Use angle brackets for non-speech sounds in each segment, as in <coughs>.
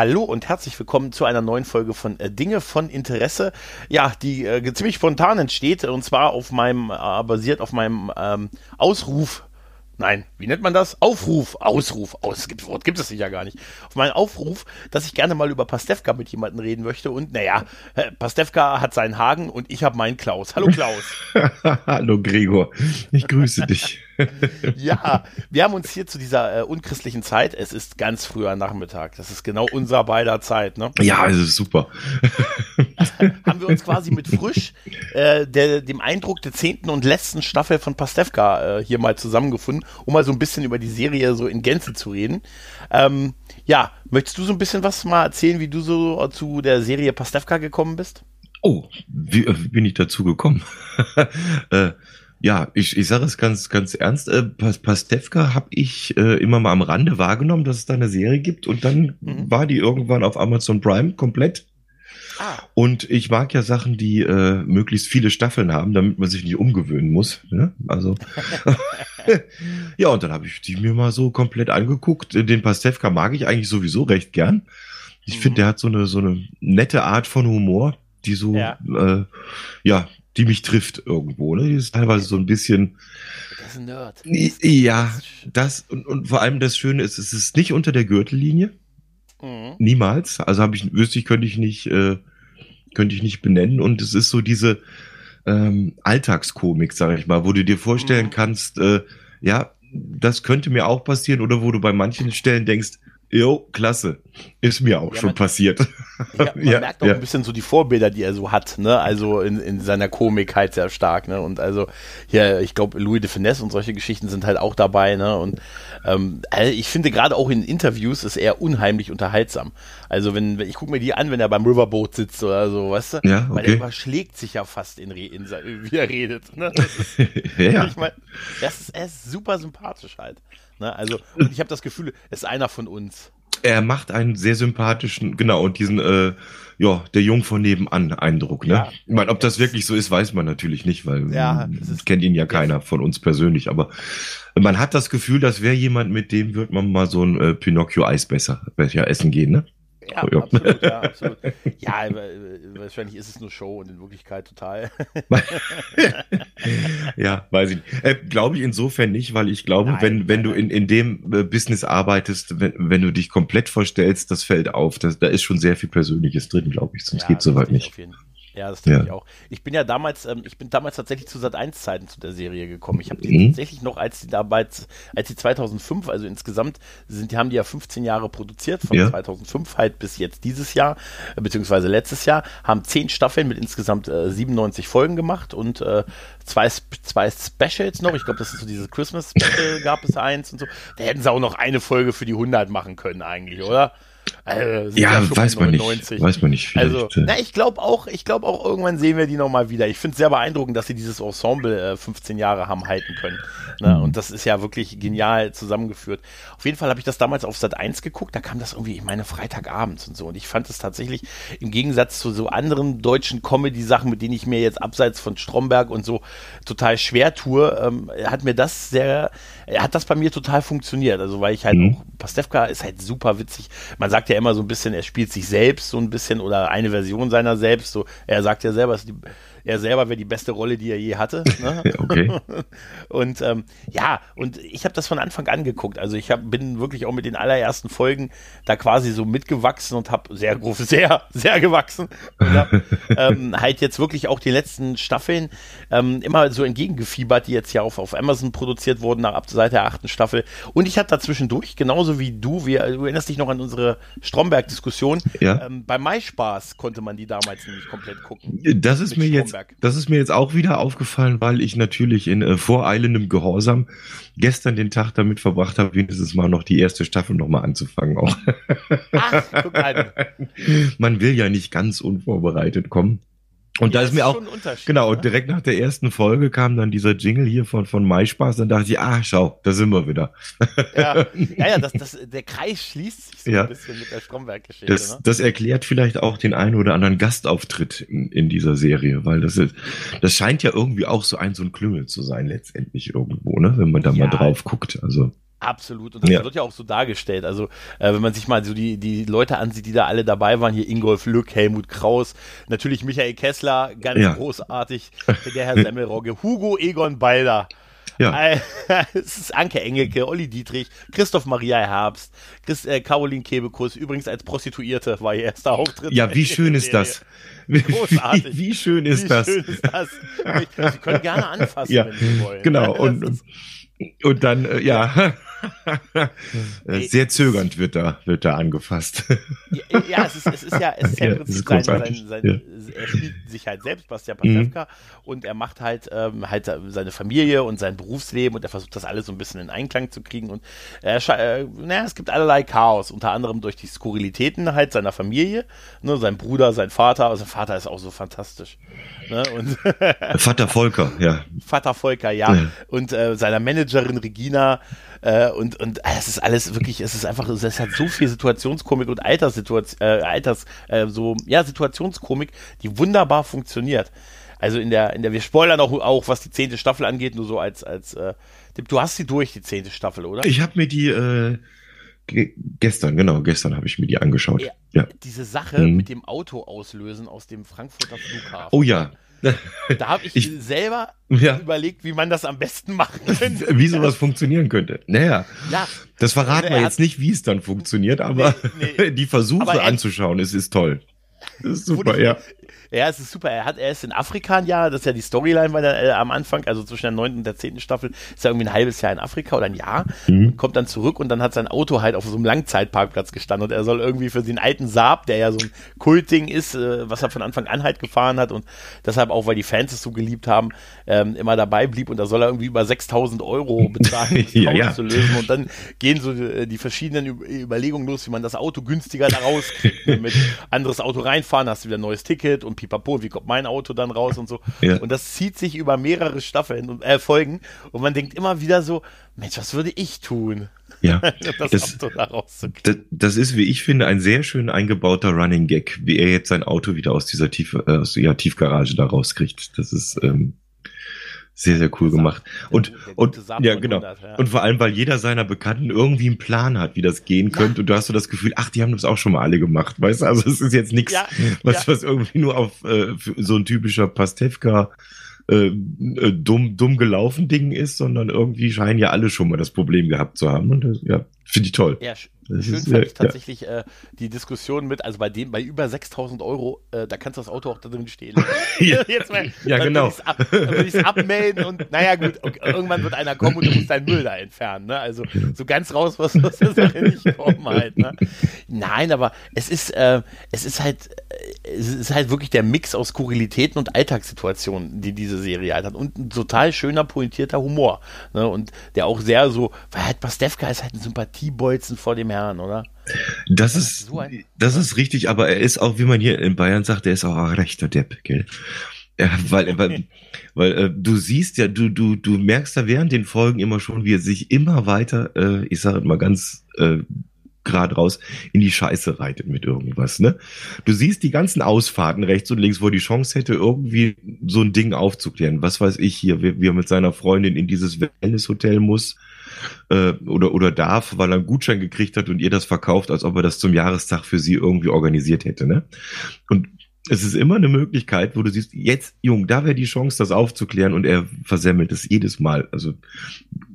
hallo und herzlich willkommen zu einer neuen Folge von äh, Dinge von Interesse. Ja, die äh, ziemlich spontan entsteht und zwar auf meinem, äh, basiert auf meinem ähm, Ausruf nein, wie nennt man das? Aufruf, Ausruf, aus, gibt, Wort gibt es ja gar nicht. Auf meinen Aufruf, dass ich gerne mal über Pastewka mit jemandem reden möchte und naja, Pastewka hat seinen Hagen und ich habe meinen Klaus. Hallo Klaus. <laughs> Hallo Gregor, ich grüße dich. <laughs> ja, wir haben uns hier zu dieser äh, unchristlichen Zeit, es ist ganz früher Nachmittag, das ist genau unser beider Zeit, ne? Ja, es ist super. <laughs> haben wir uns quasi mit frisch äh, der, dem Eindruck der zehnten und letzten Staffel von Pastewka äh, hier mal zusammengefunden, um mal so ein bisschen über die Serie so in Gänze zu reden. Ähm, ja, möchtest du so ein bisschen was mal erzählen, wie du so zu der Serie Pastewka gekommen bist? Oh, wie, wie bin ich dazu gekommen? <laughs> äh, ja, ich, ich sage es ganz, ganz ernst. Äh, Pastewka habe ich äh, immer mal am Rande wahrgenommen, dass es da eine Serie gibt und dann mhm. war die irgendwann auf Amazon Prime komplett. Ah. Und ich mag ja Sachen, die äh, möglichst viele Staffeln haben, damit man sich nicht umgewöhnen muss. Ne? Also <laughs> <laughs> ja, und dann habe ich die mir mal so komplett angeguckt. Den Pastewka mag ich eigentlich sowieso recht gern. Ich mhm. finde, der hat so eine so eine nette Art von Humor, die so ja, äh, ja die mich trifft irgendwo. Ne? Die ist teilweise so ein bisschen. Das ist ein Nerd. Ja, das und, und vor allem das Schöne ist, es ist nicht unter der Gürtellinie. Mhm. Niemals. Also habe ich, wüsste ich, könnte ich nicht, äh, könnte ich nicht benennen. Und es ist so diese ähm, Alltagskomik, sage ich mal, wo du dir vorstellen mhm. kannst, äh, ja, das könnte mir auch passieren oder wo du bei manchen Stellen denkst, Jo, klasse. Ist mir auch ja, schon man, passiert. Ja, man <laughs> ja, merkt auch ja. ein bisschen so die Vorbilder, die er so hat, ne? Also in, in seiner Komik halt sehr stark, ne? Und also hier, ich glaube, Louis de Finesse und solche Geschichten sind halt auch dabei, ne? Und ähm, also ich finde gerade auch in Interviews ist er unheimlich unterhaltsam. Also wenn, wenn ich gucke mir die an, wenn er beim Riverboat sitzt oder so, weißt du? Ja, okay. Weil er überschlägt sich ja fast in, in, in <laughs> wie er redet. Ne? Ist, <laughs> ja. Ich meine, er ist, er ist super sympathisch halt. Ne? Also, und ich habe das Gefühl, er ist einer von uns. Er macht einen sehr sympathischen, genau, und diesen, äh, ja, der Jung von nebenan Eindruck, ne? Ja, ich meine, ob das wirklich so ist, weiß man natürlich nicht, weil ja, kennt ihn ja keiner von uns persönlich, aber man hat das Gefühl, das wäre jemand, mit dem wird man mal so ein äh, Pinocchio-Eisbecher essen gehen, ne? Ja, ja. absolut, ja, absolut. <laughs> Ja, wahrscheinlich ist es nur Show und in Wirklichkeit total. <laughs> ja, weiß ich nicht. Äh, glaube ich insofern nicht, weil ich glaube, nein, wenn, wenn nein, du in, in dem äh, Business arbeitest, wenn, wenn du dich komplett vorstellst, das fällt auf. Das, da ist schon sehr viel Persönliches drin, glaube ich, sonst ja, geht soweit nicht. Auf jeden Fall. Ja, das denke ja. ich auch. Ich bin ja damals, ähm, ich bin damals tatsächlich zu Sat 1 Zeiten zu der Serie gekommen. Ich habe die mhm. tatsächlich noch, als die damals, als die 2005, also insgesamt sind, die haben die ja 15 Jahre produziert, von ja. 2005 halt bis jetzt dieses Jahr, äh, beziehungsweise letztes Jahr, haben 10 Staffeln mit insgesamt äh, 97 Folgen gemacht und äh, zwei, zwei Specials noch. Ich glaube, das ist so dieses Christmas Special gab es eins und so. Da hätten sie auch noch eine Folge für die 100 machen können eigentlich, oder? Also, ja, weiß man nicht. Weiß man nicht. Also, na, ich glaube auch, ich glaube auch, irgendwann sehen wir die nochmal wieder. Ich finde es sehr beeindruckend, dass sie dieses Ensemble äh, 15 Jahre haben halten können. Ne? Mhm. Und das ist ja wirklich genial zusammengeführt. Auf jeden Fall habe ich das damals auf Sat 1 geguckt, da kam das irgendwie, ich meine, Freitagabends und so. Und ich fand es tatsächlich im Gegensatz zu so anderen deutschen Comedy-Sachen, mit denen ich mir jetzt abseits von Stromberg und so total schwer tue, ähm, hat mir das sehr, hat das bei mir total funktioniert. Also, weil ich halt mhm. auch, Pastewka ist halt super witzig. Man sagt ja immer so ein bisschen, er spielt sich selbst so ein bisschen oder eine Version seiner selbst. So, er sagt ja selber, die er selber wäre die beste Rolle, die er je hatte. Ne? <laughs> okay. <laughs> und ähm, ja, und ich habe das von Anfang an geguckt. Also ich hab, bin wirklich auch mit den allerersten Folgen da quasi so mitgewachsen und habe sehr groß, <laughs> sehr, sehr gewachsen. Und hab, ähm, halt jetzt wirklich auch die letzten Staffeln ähm, immer so entgegengefiebert, die jetzt ja auf, auf Amazon produziert wurden, nach ab seit der achten Staffel. Und ich hatte dazwischendurch, genauso wie du, wir, du erinnerst dich noch an unsere Stromberg-Diskussion, ja. ähm, bei MySpaß konnte man die damals nämlich komplett gucken. Das ist mir jetzt jetzt, das ist mir jetzt auch wieder aufgefallen, weil ich natürlich in äh, voreilendem Gehorsam gestern den Tag damit verbracht habe, wenigstens mal noch die erste Staffel nochmal anzufangen auch. Ach, guck an. <laughs> Man will ja nicht ganz unvorbereitet kommen. Und ja, da ist mir auch, genau, ne? direkt nach der ersten Folge kam dann dieser Jingle hier von, von MySpaß, dann dachte ich, ah, schau, da sind wir wieder. Ja, ja, ja das, <laughs> das, der Kreis schließt sich so ja. ein bisschen mit der Stromberg-Geschichte. Das, ne? das erklärt vielleicht auch den einen oder anderen Gastauftritt in, in dieser Serie, weil das ist, das scheint ja irgendwie auch so ein, so ein Klüngel zu sein, letztendlich irgendwo, ne, wenn man da ja, mal drauf guckt, also. Absolut. Und das ja. wird ja auch so dargestellt. Also, äh, wenn man sich mal so die, die Leute ansieht, die da alle dabei waren, hier Ingolf Lück, Helmut Kraus, natürlich Michael Kessler, ganz ja. großartig, <laughs> der Herr Semmelrogge, Hugo Egon Balder. Ja. <laughs> es ist Anke Engelke, Olli Dietrich, Christoph Maria Herbst, Chris, äh, Caroline Kebekus, übrigens als Prostituierte war ihr erster Auftritt. Ja, wie schön ist das? <laughs> Großartig. Wie, wie schön ist wie das? Schön ist das? Sie können gerne anfassen, ja, wenn Sie wollen. Genau. Und, und dann, äh, ja. Sehr zögernd wird da, wird da angefasst. Ja, ja es, ist, es ist ja, es ist ja im Prinzip sein, sein, sein, ja. er spielt sich halt selbst, Bastian Pastewka, mhm. und er macht halt, ähm, halt seine Familie und sein Berufsleben und er versucht das alles so ein bisschen in Einklang zu kriegen und er, äh, naja, es gibt allerlei Chaos, unter anderem durch die Skurrilitäten halt seiner Familie, ne, sein Bruder, sein Vater, also sein Vater ist auch so fantastisch. Ne, und Vater Volker, ja. Vater Volker, ja. ja. Und äh, seiner Managerin Regina, äh, und und äh, es ist alles wirklich, es ist einfach, es hat so viel Situationskomik und Alterssituation, äh, Alters, äh, so, ja, Situationskomik, die wunderbar funktioniert. Also in der, in der, wir spoilern auch, auch was die zehnte Staffel angeht, nur so als, als, äh, du hast sie durch, die zehnte Staffel, oder? Ich habe mir die, äh, gestern, genau, gestern habe ich mir die angeschaut. Ja, ja. Diese Sache mhm. mit dem Auto auslösen aus dem Frankfurter Flughafen. Oh ja, da habe ich, ich, selber ja. überlegt, wie man das am besten machen könnte. Wie sowas funktionieren könnte. Naja, ja. das verraten wir jetzt nicht, wie es dann funktioniert, aber nee, nee. <laughs> die Versuche aber anzuschauen, es ist toll. Das ist super, ja. Ja, es ist super. Er hat, er ist in Afrika ein Jahr, das ist ja die Storyline bei der, äh, am Anfang, also zwischen der neunten und der zehnten Staffel, ist er irgendwie ein halbes Jahr in Afrika oder ein Jahr, mhm. kommt dann zurück und dann hat sein Auto halt auf so einem Langzeitparkplatz gestanden und er soll irgendwie für den alten Saab, der ja so ein Kultding ist, äh, was er von Anfang an halt gefahren hat und deshalb auch, weil die Fans es so geliebt haben, ähm, immer dabei blieb und da soll er irgendwie über 6000 Euro <laughs> bezahlen, um <laughs> das ja, Auto ja. zu lösen und dann gehen so die, die verschiedenen Überlegungen los, wie man das Auto günstiger da rauskriegt. <laughs> Mit anderes Auto reinfahren, hast du wieder ein neues Ticket und pipapo, wie kommt mein Auto dann raus und so. Ja. Und das zieht sich über mehrere Staffeln und äh, Folgen und man denkt immer wieder so, Mensch, was würde ich tun? Ja, <laughs> das, das. Das, das, ist, wie ich finde, ein sehr schön eingebauter Running Gag, wie er jetzt sein Auto wieder aus dieser Tief, äh, aus der Tiefgarage da rauskriegt. Das ist, ähm, sehr, sehr cool gemacht. Und, und ja, genau. 100, ja. Und vor allem, weil jeder seiner Bekannten irgendwie einen Plan hat, wie das gehen könnte. Ja. Und du hast so das Gefühl, ach, die haben das auch schon mal alle gemacht. Weißt du, also es ist jetzt nichts, ja. was, was irgendwie nur auf äh, so ein typischer Pastewka äh, äh, dumm, dumm gelaufen Ding ist, sondern irgendwie scheinen ja alle schon mal das Problem gehabt zu haben. Und das, ja, finde ich toll. Ja, das Schön ist, fand ich tatsächlich ja. äh, die Diskussion mit, also bei dem, bei über 6000 Euro, äh, da kannst du das Auto auch da drin stehen. <laughs> ja, <laughs> Jetzt mal, ja genau. Würde ich es ab, abmelden und naja gut, okay, irgendwann wird einer kommen und du musst deinen Müll da entfernen. Ne? Also so ganz raus was der Sache nicht kommen halt. Ne? Nein, aber es ist, äh, es ist halt, äh, es ist halt wirklich der Mix aus Skurrilitäten und Alltagssituationen, die diese Serie halt hat. Und ein total schöner, pointierter Humor. Ne? Und der auch sehr so, weil halt Pastewka ist halt ein Sympathiebolzen vor dem Herrn Jahren, oder? Das ist, so ein, das ist richtig, aber er ist auch, wie man hier in Bayern sagt, er ist auch ein rechter Depp, gell? Ja, weil, weil, <laughs> weil äh, du siehst ja, du, du, du merkst da während den Folgen immer schon, wie er sich immer weiter, äh, ich sage mal ganz äh, gerade raus, in die Scheiße reitet mit irgendwas. Ne? Du siehst die ganzen Ausfahrten rechts und links, wo er die Chance hätte, irgendwie so ein Ding aufzuklären. Was weiß ich hier, wie, wie er mit seiner Freundin in dieses Wellness-Hotel muss äh, oder, oder darf, weil er einen Gutschein gekriegt hat und ihr das verkauft, als ob er das zum Jahrestag für sie irgendwie organisiert hätte. Ne? Und es ist immer eine Möglichkeit, wo du siehst, jetzt, Jung, da wäre die Chance, das aufzuklären und er versemmelt es jedes Mal. Also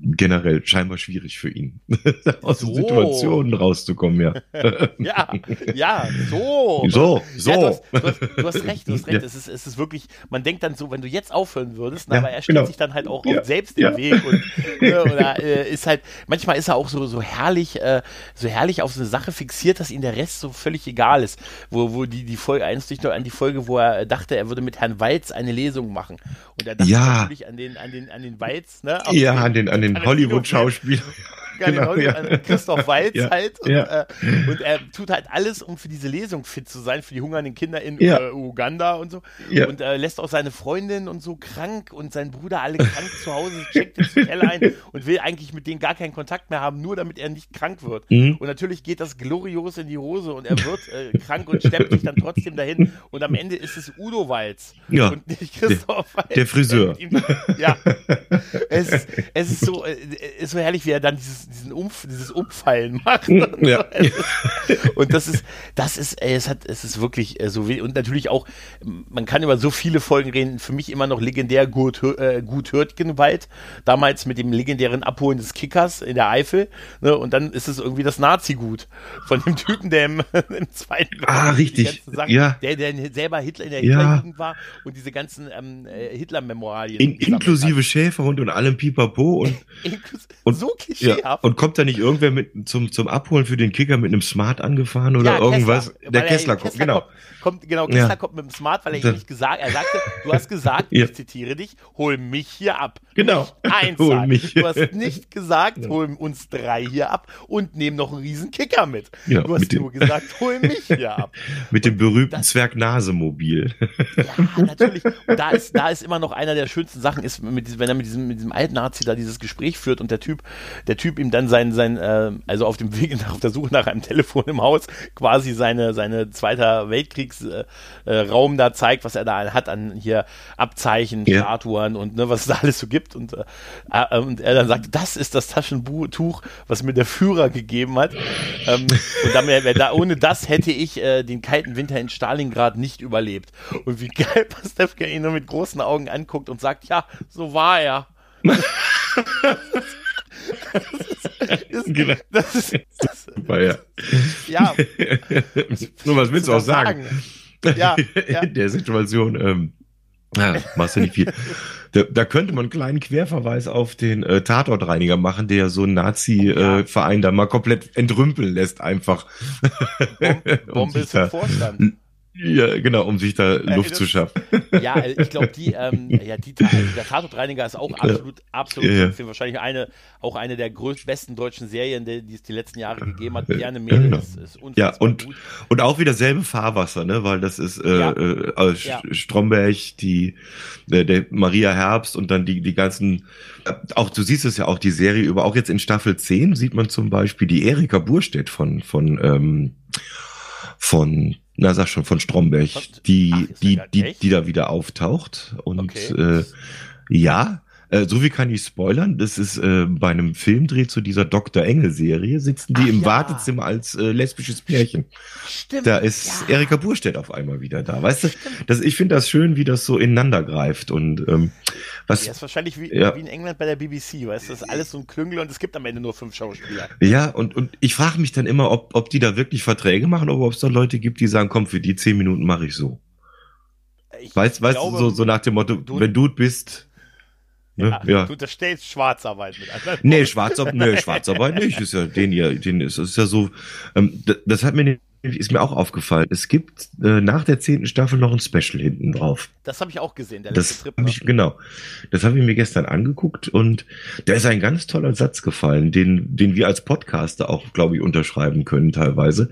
generell scheinbar schwierig für ihn, <laughs> aus so. Situationen rauszukommen, ja. <laughs> ja, ja, so. So, so. Ja, du, hast, du, hast, du, hast, recht, du hast <laughs> recht. Ja. Es, ist, es ist wirklich, man denkt dann so, wenn du jetzt aufhören würdest, na, ja, aber er stellt genau. sich dann halt auch selbst den Weg und ne, oder, äh, ist halt, manchmal ist er auch so, so herrlich, äh, so herrlich auf so eine Sache fixiert, dass ihm der Rest so völlig egal ist. Wo, wo die, die Folge eins durch an die Folge, wo er dachte, er würde mit Herrn Walz eine Lesung machen. Und er dachte ja. natürlich an den, an den, an den Walz, ne? ja, an den, an den Hollywood-Schauspieler. Genau, ja. Christoph <laughs> Walz ja. halt. Und, ja. äh, und, er tut halt alles, um für diese Lesung fit zu sein, für die hungernden Kinder in äh, Uganda und so. Und äh, lässt auch seine Freundin und so krank und seinen Bruder alle krank zu Hause, checkt ins Hotel ein <laughs> und will eigentlich mit denen gar keinen Kontakt mehr haben, nur damit er nicht krank wird. Mhm. Und natürlich geht das glorios in die Hose und er wird äh, krank und steppt sich dann trotzdem dahin. Und am Ende ist es Udo Walz ja. und nicht Christoph der, Walz. Der Friseur. Ihm, ja. <laughs> es, es ist so, äh, ist so herrlich, wie er dann dieses dieses, diesen Umf, dieses Umfallen macht. <laughs> Ja. und das ist, das ist, ey, es hat, es ist wirklich äh, so wie, und natürlich auch, man kann über so viele Folgen reden, für mich immer noch legendär gut, äh, gut Hürtgenwald, damals mit dem legendären Abholen des Kickers in der Eifel, ne, und dann ist es irgendwie das Nazi-Gut von dem Typen, der im, <laughs> im Zweiten Ah, richtig. Sachen, ja. der, der selber Hitler in der Ja. Hitlerjugend war und diese ganzen ähm, äh, Hitler-Memoralien. In, inklusive Schäferhund und allem Pipapo und, <laughs> hat. Und so ja, klischeehaft. und kommt da nicht irgendwer mit zum, zum Abholen für den Kicker mit einem Smart angefahren oder Ja, irgendwas? Kessler, der er- Kessler kommt, genau. Kommt, kommt, genau, Kessler Ja. kommt mit dem Smart, weil er ihm nicht gesagt, er sagte, du hast gesagt, <laughs> Ja. ich zitiere dich, hol mich hier ab. Genau. Eins <laughs> Hol mich. Du hast nicht gesagt, hol uns drei hier ab und nehm noch einen riesen Kicker mit. Ja, du hast mit nur gesagt, hol mich hier ab. <laughs> Mit dem berühmten Zwerg-Nase-Mobil. Ja, natürlich. Und da ist, da ist immer noch einer der schönsten Sachen, ist, mit, wenn er mit diesem, mit diesem alten Nazi da dieses Gespräch führt und der Typ, der Typ ihm dann sein, sein, äh, also auf dem Weg nach, <laughs> auf der Suche nach einem Telefon im Haus quasi seine, seine Zweiter Weltkriegs, äh, äh, Raum da zeigt, was er da hat an hier Abzeichen, Ja. Statuen und ne, was es da alles so gibt. Und, äh, und er dann sagt, das ist das Taschentuch, was mir der Führer gegeben hat. Ähm, und dann, wär da, ohne das hätte ich äh, den kalten Winter in Stalingrad nicht überlebt. Und wie geil <laughs> Pastewka ihn nur mit großen Augen anguckt und sagt, ja, so war er. <laughs> das ist, Genau. das ist, das, Super, ja. ja, <laughs> Nur was willst du auch sagen? Ja, ja. In der Situation, ähm, ja, machst du nicht viel. Da, da könnte man einen kleinen Querverweis auf den äh, Tatortreiniger machen, der so einen Nazi-Verein da mal komplett entrümpeln lässt, einfach. Bombe <laughs> da- Vorstand. Ja, genau, um sich da Luft das- zu schaffen. <laughs> Ja, ich glaube, die, ähm, ja, die, also der Tatortreiniger ist auch absolut, absolut Ja, ja. wahrscheinlich eine, auch eine der größten, besten deutschen Serien, die, die es die letzten Jahre gegeben hat. Gerne Mädel Ja. ist, ist Ja, und, gut. und auch wieder selbe Fahrwasser, ne, weil das ist äh, Ja. äh. Stromberg, die äh, der Maria Herbst und dann die die ganzen äh, auch du siehst es ja auch die Serie über auch jetzt in Staffel 10 sieht man zum Beispiel die Erika Burstedt von von ähm, von na sag schon von Stromberg, die Ach, die die die da wieder auftaucht und Okay. äh, ja äh, so wie kann ich spoilern, das ist äh, bei einem Filmdreh zu dieser Dr. Engel Serie sitzen die Ach im ja. Wartezimmer als äh, lesbisches Pärchen. Stimmt. Da ist ja. Erika Burstedt auf einmal wieder da. Weißt du, das, ich finde das schön, wie das so ineinander greift. Und ähm, was, Ja, ist wahrscheinlich wie, Ja. wie in England bei der BBC, weißt du, das ist alles so ein Klüngel und es gibt am Ende nur fünf Schauspieler. ja, und, und ich frage mich dann immer, ob, ob die da wirklich Verträge machen oder ob es da Leute gibt, die sagen, komm, für die zehn Minuten mache ich so. Ich Weißt, weißt glaube, du, so, so nach dem Motto, du- wenn du bist. Ne? ja, Ja. Du unterstellst Schwarzarbeit mit anderen. Nee, Schwarzarbeit, nee, Schwarzarbeit nicht. Ist ja den hier, den ist, ist ja so. Ähm, das, hat mir ist mir auch aufgefallen. Es gibt äh, nach der zehnten Staffel noch ein Special hinten drauf. Das habe ich auch gesehen, der letzte Das Trip. habe ne? ich, genau. Das habe ich mir gestern angeguckt und da ist ein ganz toller Satz gefallen, den, den wir als Podcaster auch, glaube ich, unterschreiben können teilweise.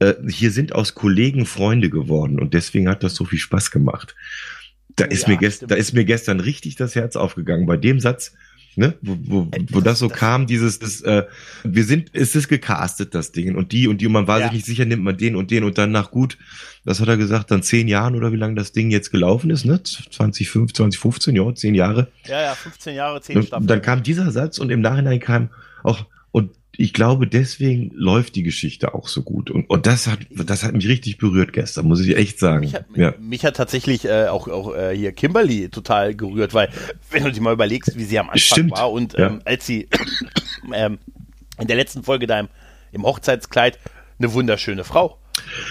Äh, hier sind aus Kollegen Freunde geworden und deswegen hat das so viel Spaß gemacht. Da ist ja, mir gest, stimmt. da ist mir gestern richtig das Herz aufgegangen bei dem Satz, ne, wo, wo, wo das- das so das- kam, dieses, das, äh, wir sind, es ist gecastet, das Ding und die und die und man war Ja. sich nicht sicher, nimmt man den und den und dann nach gut, das hat er gesagt, dann zehn Jahren oder wie lange das Ding jetzt gelaufen ist, ne, 2015, 2015, ja, zehn Jahre. Ja, ja, 15 Jahre, 10 Und Staffeln. dann kam dieser Satz und im Nachhinein kam auch, und ich glaube, deswegen läuft die Geschichte auch so gut. Und, und das hat, das hat mich richtig berührt gestern, muss ich echt sagen. Mich hat, ja. mich hat tatsächlich äh, auch, auch äh, hier Kimberly total gerührt, weil wenn du dir mal überlegst, wie sie am Anfang Stimmt, war und ja. ähm, als sie <coughs> ähm, in der letzten Folge da im, im Hochzeitskleid eine wunderschöne Frau.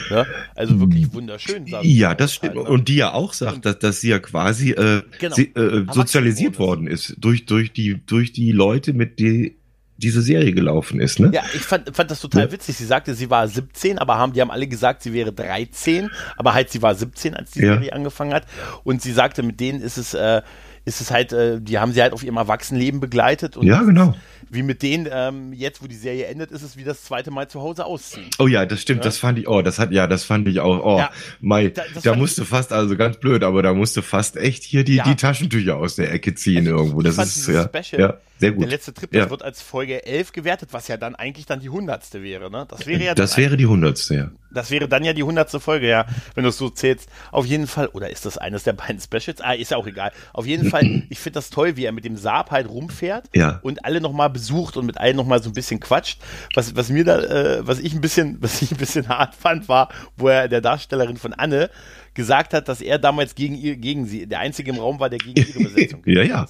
Ne? Also wirklich wunderschön. Ja, das stimmt. halt, ne? Und die ja auch sagt, dass, dass sie ja quasi äh, Genau. sie, äh, sozialisiert worden ist durch, durch, die, durch die Leute, mit die diese Serie gelaufen ist. Ne? Ja, ich fand, fand das total Ja. witzig. Sie sagte, sie war 17, aber haben, die haben alle gesagt, sie wäre 13, aber halt sie war 17, als die Ja. Serie angefangen hat. Und sie sagte, mit denen ist es, äh, ist es halt, äh, die haben sie halt auf ihrem Erwachsenenleben begleitet. Und Ja, genau. Wie mit denen, ähm, jetzt, wo die Serie endet, ist es wie das zweite Mal zu Hause ausziehen. Oh ja, das stimmt, Ja. das fand ich, oh, das hat, ja, das fand ich auch, oh, Ja, Mai, da- da, musste fast, also ganz blöd, aber da musste fast echt hier die, Ja. die Taschentücher aus der Ecke ziehen Also irgendwo. Das ist, ja, Special ja, sehr gut. Der letzte Trip, das wird als Folge 11 gewertet, was ja dann eigentlich dann die hundertste wäre, ne? Das wäre ja Das wäre die hundertste, ja. Das wäre dann ja die hundertste Folge, ja, wenn du es so zählst. Auf jeden Fall, oder ist das eines der beiden Specials? Ah, ist ja auch egal. Auf jeden Fall, <clears throat> ich finde das toll, wie er mit dem Saab halt rumfährt ja. und alle nochmal besucht und mit allen nochmal so ein bisschen quatscht. Was, was mir da, äh, was ich ein bisschen, <laughs> was ich ein bisschen hart fand, war, wo er der Darstellerin von Anne gesagt hat, dass er damals gegen ihr, gegen sie, der einzige im Raum war, der gegen ihre Besetzung <laughs> Ja, ja.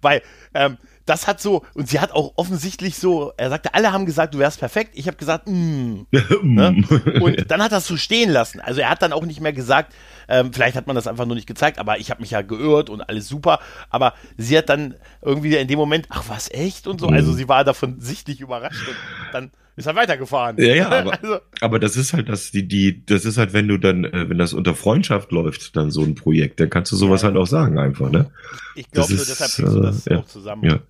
Weil, ähm, das hat so, und sie hat auch offensichtlich so, er sagte, alle haben gesagt, du wärst perfekt. Ich habe gesagt, <laughs> mm. ne? Und <laughs> dann hat er es so stehen lassen. Also er hat dann auch nicht mehr gesagt, ähm, vielleicht hat man das einfach nur nicht gezeigt, aber ich habe mich ja geirrt und alles super. Aber sie hat dann irgendwie in dem Moment, ach was, echt? Und so. Also sie war davon sichtlich überrascht und dann ist er weitergefahren. Ja, ja, aber, <laughs> also, aber das ist halt das, die, die, das ist halt, wenn du dann, äh, wenn das unter Freundschaft läuft, dann so ein Projekt, dann kannst du sowas ja, halt auch sagen einfach, ne? Ich glaube, nur deshalb bringst du das äh, auch zusammen. Ja.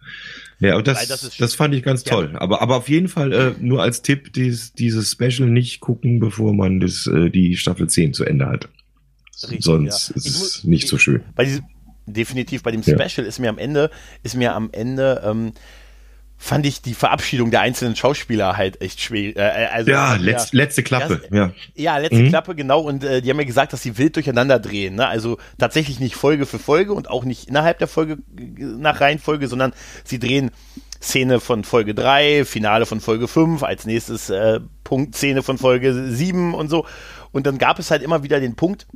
Ja, und das, das, das, fand ich ganz toll. Ja. Aber, aber auf jeden Fall äh, nur als Tipp, dies, dieses Special nicht gucken, bevor man das, äh, die Staffel 10 zu Ende hat. Richtig, Sonst ja. ist es nicht so schön. Bei diesem, definitiv bei dem Special ist mir am Ende, ist mir am Ende ähm, fand ich die Verabschiedung der einzelnen Schauspieler halt echt schwer. Äh, also, ja, letz, ja, letzte Klappe. Ja. ja, letzte mhm. Klappe, genau. Und äh, die haben ja gesagt, dass sie wild durcheinander drehen. Ne? Also tatsächlich nicht Folge für Folge und auch nicht innerhalb der Folge nach Reihenfolge, sondern sie drehen Szene von Folge 3, Finale von Folge 5, als nächstes äh, Punkt Szene von Folge 7 und so. Und dann gab es halt immer wieder den Punkt,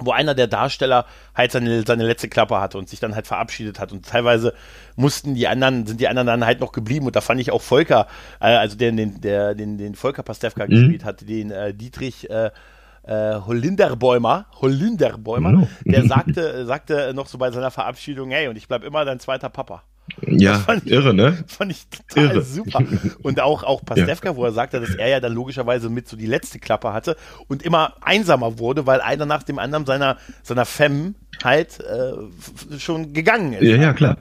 wo einer der Darsteller halt seine, seine letzte Klappe hatte und sich dann halt verabschiedet hat. Und teilweise mussten die anderen, sind die anderen dann halt noch geblieben. Und da fand ich auch Volker, äh, also der, den, der, den, den Volker Pastewka mhm. gespielt hat, den äh, Dietrich äh, äh, Hollinderbäumer, Hollinderbäumer, no. der <laughs> sagte, sagte noch so bei seiner Verabschiedung, hey, und ich bleib immer dein zweiter Papa. Ja, ich, irre, ne? <laughs> Fand ich total irre. super. Und auch, auch Pastewka, ja. wo er sagte, dass er ja dann logischerweise mit so die letzte Klappe hatte und immer einsamer wurde, weil einer nach dem anderen seiner, seiner Femme halt äh, schon gegangen ist. Ja, ja, klar.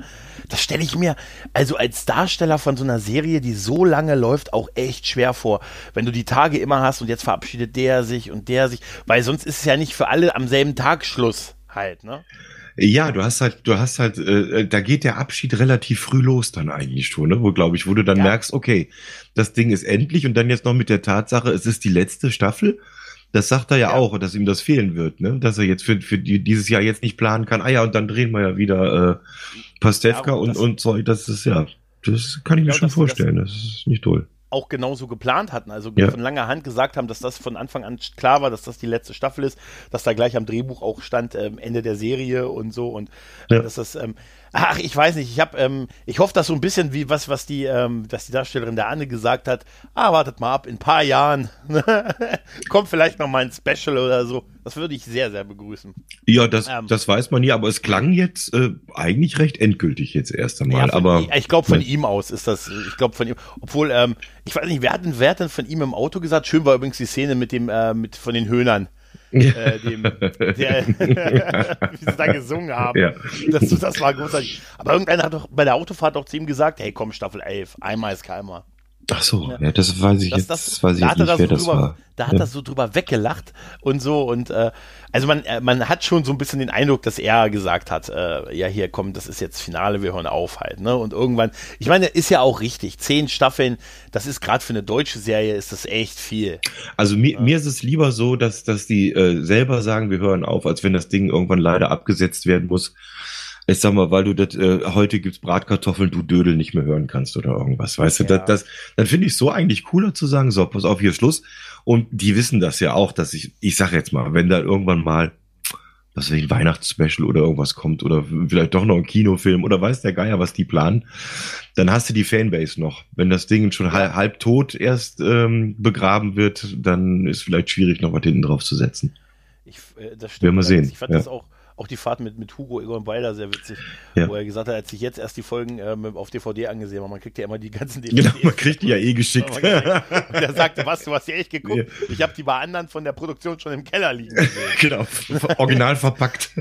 Das stelle ich mir also als Darsteller von so einer Serie, die so lange läuft, auch echt schwer vor. Wenn du die Tage immer hast und jetzt verabschiedet der sich und der sich, weil sonst ist es ja nicht für alle am selben Tag Schluss halt, ne? Ja, du hast halt, du hast halt, äh, da geht der Abschied relativ früh los dann eigentlich schon, ne? Wo glaube ich, wo du dann ja. merkst, okay, das Ding ist endlich und dann jetzt noch mit der Tatsache, es ist die letzte Staffel. Das sagt er ja, ja. auch, dass ihm das fehlen wird, ne? Dass er jetzt für, für die, dieses Jahr jetzt nicht planen kann. Ah ja, und dann drehen wir ja wieder äh, Pastewka ja, und, und so. Das ist ja, das kann ich mir schon vorstellen. Das, das ist nicht toll auch genauso geplant hatten, also ja. von langer Hand gesagt haben, dass das von Anfang an klar war, dass das die letzte Staffel ist, dass da gleich am Drehbuch auch stand ähm, Ende der Serie und so und äh, ja. dass das ähm, ach ich weiß nicht, ich habe ähm, ich hoffe, dass so ein bisschen wie was was die ähm, was die Darstellerin der Anne gesagt hat, ah wartet mal ab, in ein paar Jahren <laughs> kommt vielleicht noch mal ein Special oder so, das würde ich sehr sehr begrüßen. Ja, das ähm, das weiß man nie, aber es klang jetzt äh, eigentlich recht endgültig jetzt erst einmal, ja, aber ich glaube von ihm aus ist das, ich glaube von ihm, obwohl ähm, ich weiß nicht, wer hat, denn, wer hat denn von ihm im Auto gesagt? Schön war übrigens die Szene mit dem, äh, mit von den Höhnern. Äh, dem, der, <laughs> <laughs> wie sie da gesungen haben. Ja. Das, das war großartig. Aber irgendeiner hat doch bei der Autofahrt doch zu ihm gesagt, hey komm, Staffel 11, einmal ist keimer. Ach so, ja, das weiß ich das, jetzt, das, weiß ich jetzt nicht, wer so das drüber, war. Da hat ja. er so drüber weggelacht und so und äh, also man, äh, man hat schon so ein bisschen den Eindruck, dass er gesagt hat, äh, ja hier komm, das ist jetzt Finale, wir hören auf halt, ne? Und irgendwann, ich meine, ist ja auch richtig, zehn Staffeln, das ist gerade für eine deutsche Serie, ist das echt viel. Also mir, ja. mir ist es lieber so, dass, dass die äh, selber sagen, wir hören auf, als wenn das Ding irgendwann leider abgesetzt werden muss ich sag mal, weil du das, äh, heute gibt's Bratkartoffeln, du Dödel nicht mehr hören kannst oder irgendwas, weißt du, ja. das, das, dann finde ich so eigentlich cooler zu sagen, so, pass auf, hier Schluss. Und die wissen das ja auch, dass ich, ich sag jetzt mal, wenn da irgendwann mal, was weiß ich, ein Weihnachtsspecial oder irgendwas kommt oder vielleicht doch noch ein Kinofilm oder weiß der Geier, was die planen, dann hast du die Fanbase noch. Wenn das Ding schon halb, halb tot erst ähm, begraben wird, dann ist vielleicht schwierig, noch was hinten drauf zu setzen. Ich, äh, das stimmt. Werden wir sehen. Ich fand ja. das auch auch die Fahrt mit, mit Hugo Egon Beider sehr witzig, ja. wo er gesagt hat, er hat sich jetzt erst die Folgen ähm, auf DVD angesehen, aber man kriegt ja immer die ganzen DVDs. Genau, man kriegt die ja <laughs> eh geschickt. Und er sagte, was, du hast die echt geguckt? Ja. Ich habe die bei anderen von der Produktion schon im Keller liegen gesehen. <laughs> genau, original verpackt.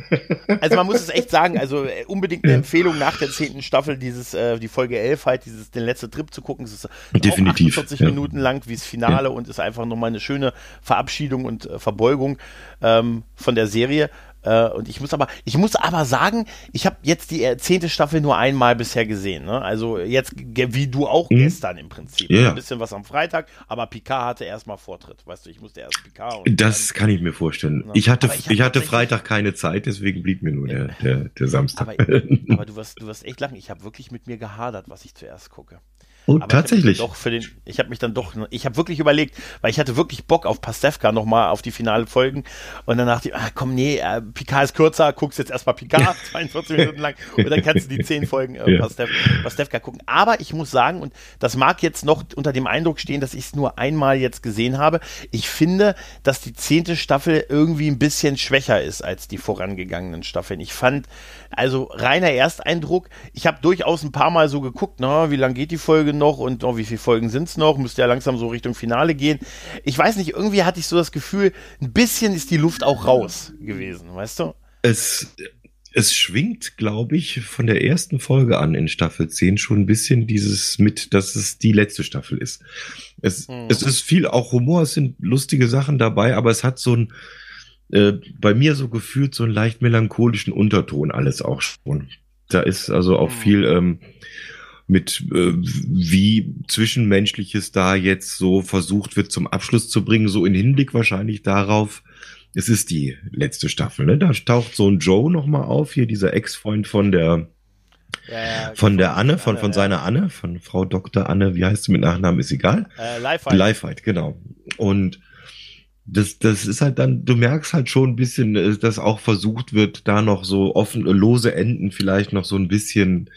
also man muss es echt sagen, also äh, unbedingt eine Empfehlung nach der zehnten Staffel, dieses, äh, die Folge 11 halt, dieses, den letzten Trip zu gucken. Es ist Definitiv. 48 ja. Minuten lang wie das Finale und ist einfach nochmal eine schöne Verabschiedung und äh, Verbeugung ähm, von der Serie. Äh, und ich muss aber, ich muss aber sagen, ich habe jetzt die zehnte Staffel nur einmal bisher gesehen. Ne? Also jetzt, wie du auch mhm. gestern im Prinzip. Ja. Ein bisschen was am Freitag, aber Picard hatte erstmal Vortritt. Weißt du, ich musste erst Picard. das kann ich mir vorstellen. Ja. Ich hatte, ich, ich hatte Freitag keine Zeit, deswegen blieb mir nur der, der, der Samstag. Aber, aber <laughs> du, wirst, du wirst echt lachen. Ich habe wirklich mit mir gehadert, was ich zuerst gucke. Oh, Aber tatsächlich. Ich habe doch ich habe mich dann doch, ich habe wirklich überlegt, weil ich hatte wirklich Bock auf Pastewka nochmal auf die finale Folgen und dann dachte ich, ah, komm, nee, äh, Picard ist kürzer, guckst jetzt erstmal Picard, <laughs> 42 Minuten lang und dann kannst du die 10 Folgen äh, <laughs> ja. Pastewka, Pastewka gucken. Aber ich muss sagen, und das mag jetzt noch unter dem Eindruck stehen, dass ich es nur einmal jetzt gesehen habe, ich finde, dass die zehnte Staffel irgendwie ein bisschen schwächer ist als die vorangegangenen Staffeln. Ich fand, also reiner Ersteindruck, ich habe durchaus ein paar Mal so geguckt, na, wie lang geht die Folge noch und oh, wie viele Folgen sind es noch? Müsste ja langsam so Richtung Finale gehen. Ich weiß nicht, irgendwie hatte ich so das Gefühl, ein bisschen ist die Luft auch raus gewesen, weißt du? Es, es schwingt, glaube ich, von der ersten Folge an in Staffel 10 schon ein bisschen dieses mit, dass es die letzte Staffel ist. Es, hm. es ist viel auch Humor, es sind lustige Sachen dabei, aber es hat so ein, äh, bei mir so gefühlt so einen leicht melancholischen Unterton alles auch schon. Da ist also auch hm. viel ähm, mit äh, wie zwischenmenschliches da jetzt so versucht wird zum Abschluss zu bringen, so in Hinblick wahrscheinlich darauf, es ist die letzte Staffel, ne? Da taucht so ein Joe nochmal auf, hier dieser Ex-Freund von der ja, ja, von der Anne, von, von seiner Anne, von Frau Dr. Anne, wie heißt sie mit Nachnamen, ist egal. Äh, Lifeheit. Lifeheit, genau. Und das, das ist halt dann, du merkst halt schon ein bisschen, äh, dass auch versucht wird, da noch so offen, lose Enden vielleicht noch so ein bisschen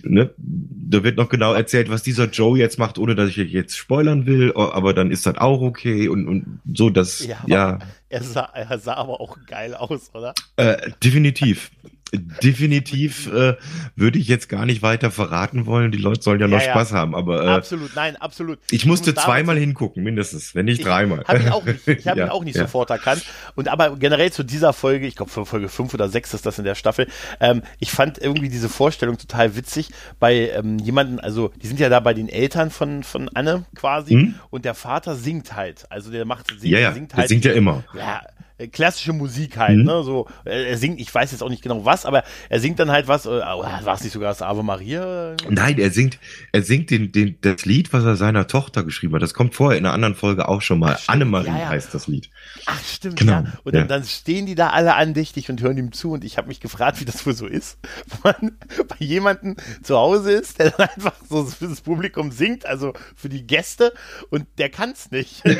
die, ne, da wird noch genau erzählt, was dieser Joe jetzt macht, ohne dass ich jetzt spoilern will, aber dann ist das auch okay und, und so, dass, ja. ja. Er, sah, er sah aber auch geil aus, oder? Äh, definitiv <laughs> definitiv äh, würde ich jetzt gar nicht weiter verraten wollen. Die Leute sollen ja, ja noch ja. Spaß haben, aber äh, absolut, nein, absolut. Ich musste zweimal hingucken, mindestens, wenn nicht ich dreimal. Hab ihn auch nicht, ich habe <laughs> ja, ihn auch nicht sofort erkannt. Und aber generell zu dieser Folge, ich glaube Folge fünf oder sechs ist das in der Staffel. Ähm, ich fand irgendwie diese Vorstellung total witzig bei ähm, jemanden, also die sind ja da bei den Eltern von von Anne quasi hm? und der Vater singt halt, also der macht singt, ja, ja, singt halt. Der singt ja immer. Ja, klassische Musik halt, mhm. ne? So, äh, er singt, ich weiß jetzt auch nicht genau was, aber er singt dann halt was, äh, war es nicht sogar das Ave Maria? Nein, er singt, er singt den, den, das Lied, was er seiner Tochter geschrieben hat. Das kommt vorher in einer anderen Folge auch schon mal. Annemarie ja, ja. heißt das Lied. Ach, stimmt, genau. ja. Und dann, dann, stehen die da alle andächtig und hören ihm zu und ich habe mich gefragt, wie das wohl so ist, <laughs> wenn man bei jemandem zu Hause ist, der dann einfach so für das Publikum singt, also für die Gäste und der kann es nicht. <laughs>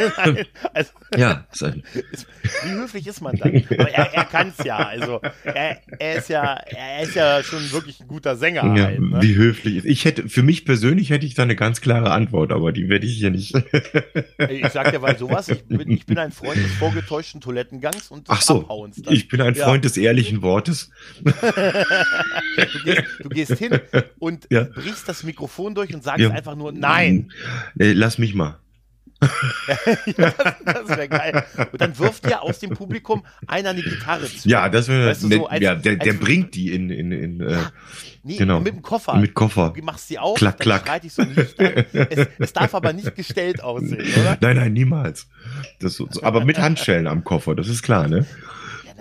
<laughs> also, ja, wie höflich ist man dann? Aber er, er kann es ja. Also er, er, ist ja, er ist ja schon wirklich ein guter Sänger. Ja, halt, ne? Wie höflich ist. Ich hätte, für mich persönlich hätte ich da eine ganz klare Antwort, aber die werde ich hier nicht. ich sag dir mal sowas, ich bin, ich bin ein Freund des vorgetäuschten Toilettengangs und des Ach so, Abhauens. Dann. Ich bin ein Freund ja. des ehrlichen Wortes. du, gehst, du, gehst, hin und ja. brichst das Mikrofon durch und sagst einfach nur Nein. Lass mich mal. Das, das wäre geil. Und dann wirft ja aus dem Publikum einer eine Gitarre zu. Ja, das wäre weißt du, so als, ja, der, der bringt die in, in, in äh, nee, genau. mit dem Koffer. Mit Koffer. Du machst sie auf, klack, dann klack. schreit ich so ein Licht an. Es, es, darf aber nicht gestellt aussehen, oder? Nein, nein, niemals. Das, so, aber mit Handschellen am Koffer, das ist klar, ne?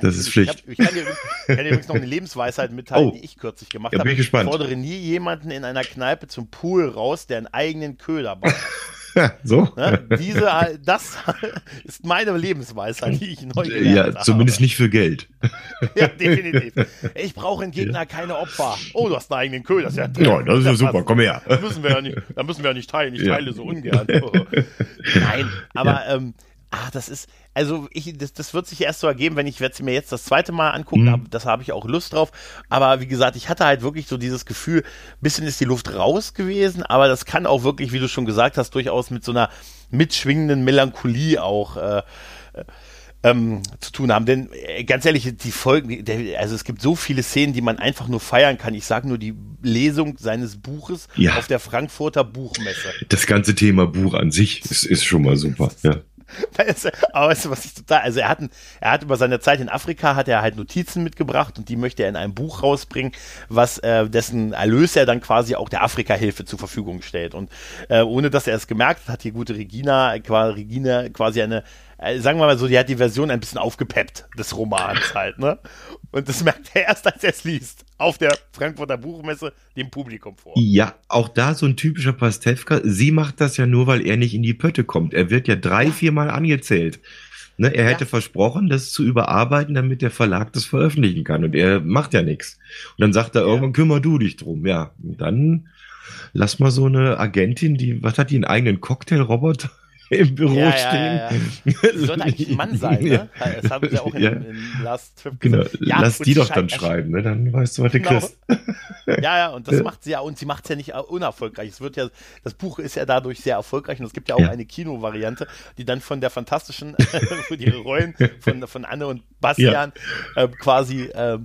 das ist Pflicht. Ich, hab, ich kann, dir, kann, dir, übrigens noch eine Lebensweisheit mitteilen, oh, die ich kürzlich gemacht ja, habe. Ich fordere nie jemanden in einer Kneipe zum Pool raus, der einen eigenen Köder baut. <laughs> so? Ne? Diese, das <laughs> ist meine Lebensweisheit, die ich neu gelernt ja, habe. Ja, zumindest nicht für Geld. <laughs> ja, definitiv. Ich brauche einen Gegner, keine Opfer. Oh, du hast einen eigenen Köder. Das ist ja, ja, das ist ja super. Komm her. Da müssen wir ja nicht, da müssen wir ja nicht teilen. Ich teile so ungern. Nein, aber ähm, Ah, das ist, also ich, das, das wird sich erst so ergeben, wenn ich werde sie mir jetzt das zweite Mal angucken, mhm. das habe ich auch Lust drauf. Aber wie gesagt, ich hatte halt wirklich so dieses Gefühl, bisschen ist die Luft raus gewesen, aber das kann auch wirklich, wie du schon gesagt hast, durchaus mit so einer mitschwingenden Melancholie auch äh, äh ähm, zu tun haben. Denn äh, ganz ehrlich, die Folgen, der, also es gibt so viele Szenen, die man einfach nur feiern kann. Ich sage nur die Lesung seines Buches ja. auf der Frankfurter Buchmesse. Das ganze Thema Buch an sich ist, ist schon mal super. Ja. <laughs> Aber weißt du, was ich total, also er hat, er hat über seine Zeit in Afrika hat er halt Notizen mitgebracht und die möchte er in einem Buch rausbringen, was äh, dessen Erlös er dann quasi auch der Afrika-Hilfe zur Verfügung stellt. Und äh, ohne dass er es gemerkt hat, hat die gute Regina, Regina quasi eine äh, sagen wir mal so, die hat die Version ein bisschen aufgepeppt des Romans halt, ne? Und das merkt er erst, als er es liest. Auf der Frankfurter Buchmesse dem Publikum vor. Ja, auch da so ein typischer Pastewka. Sie macht das ja nur, weil er nicht in die Pötte kommt. Er wird ja drei, viermal angezählt. Ne, er hätte ja. versprochen, das zu überarbeiten, damit der Verlag das veröffentlichen kann. Und er macht ja nichts. Und dann sagt er, ja. irgendwann kümmer du dich drum. Ja, und dann lass mal so eine Agentin, die, was hat die, einen eigenen Cocktailroboter? Im Büro ja, stehen. Ja, ja. Die sollte eigentlich ein Mann sein, ne? Das haben sie auch in, in Last Trip Genau, lass die doch dann schreiben, ne? Dann weißt du, was du genau. kriegst. Ja, ja, und das macht sie ja, und sie macht es ja nicht unerfolgreich. Es wird ja, das Buch ist ja dadurch sehr erfolgreich und es gibt ja auch eine Kinovariante, die dann von der fantastischen, <laughs> ihre Rollen von, von Anne und Bastian äh, quasi äh,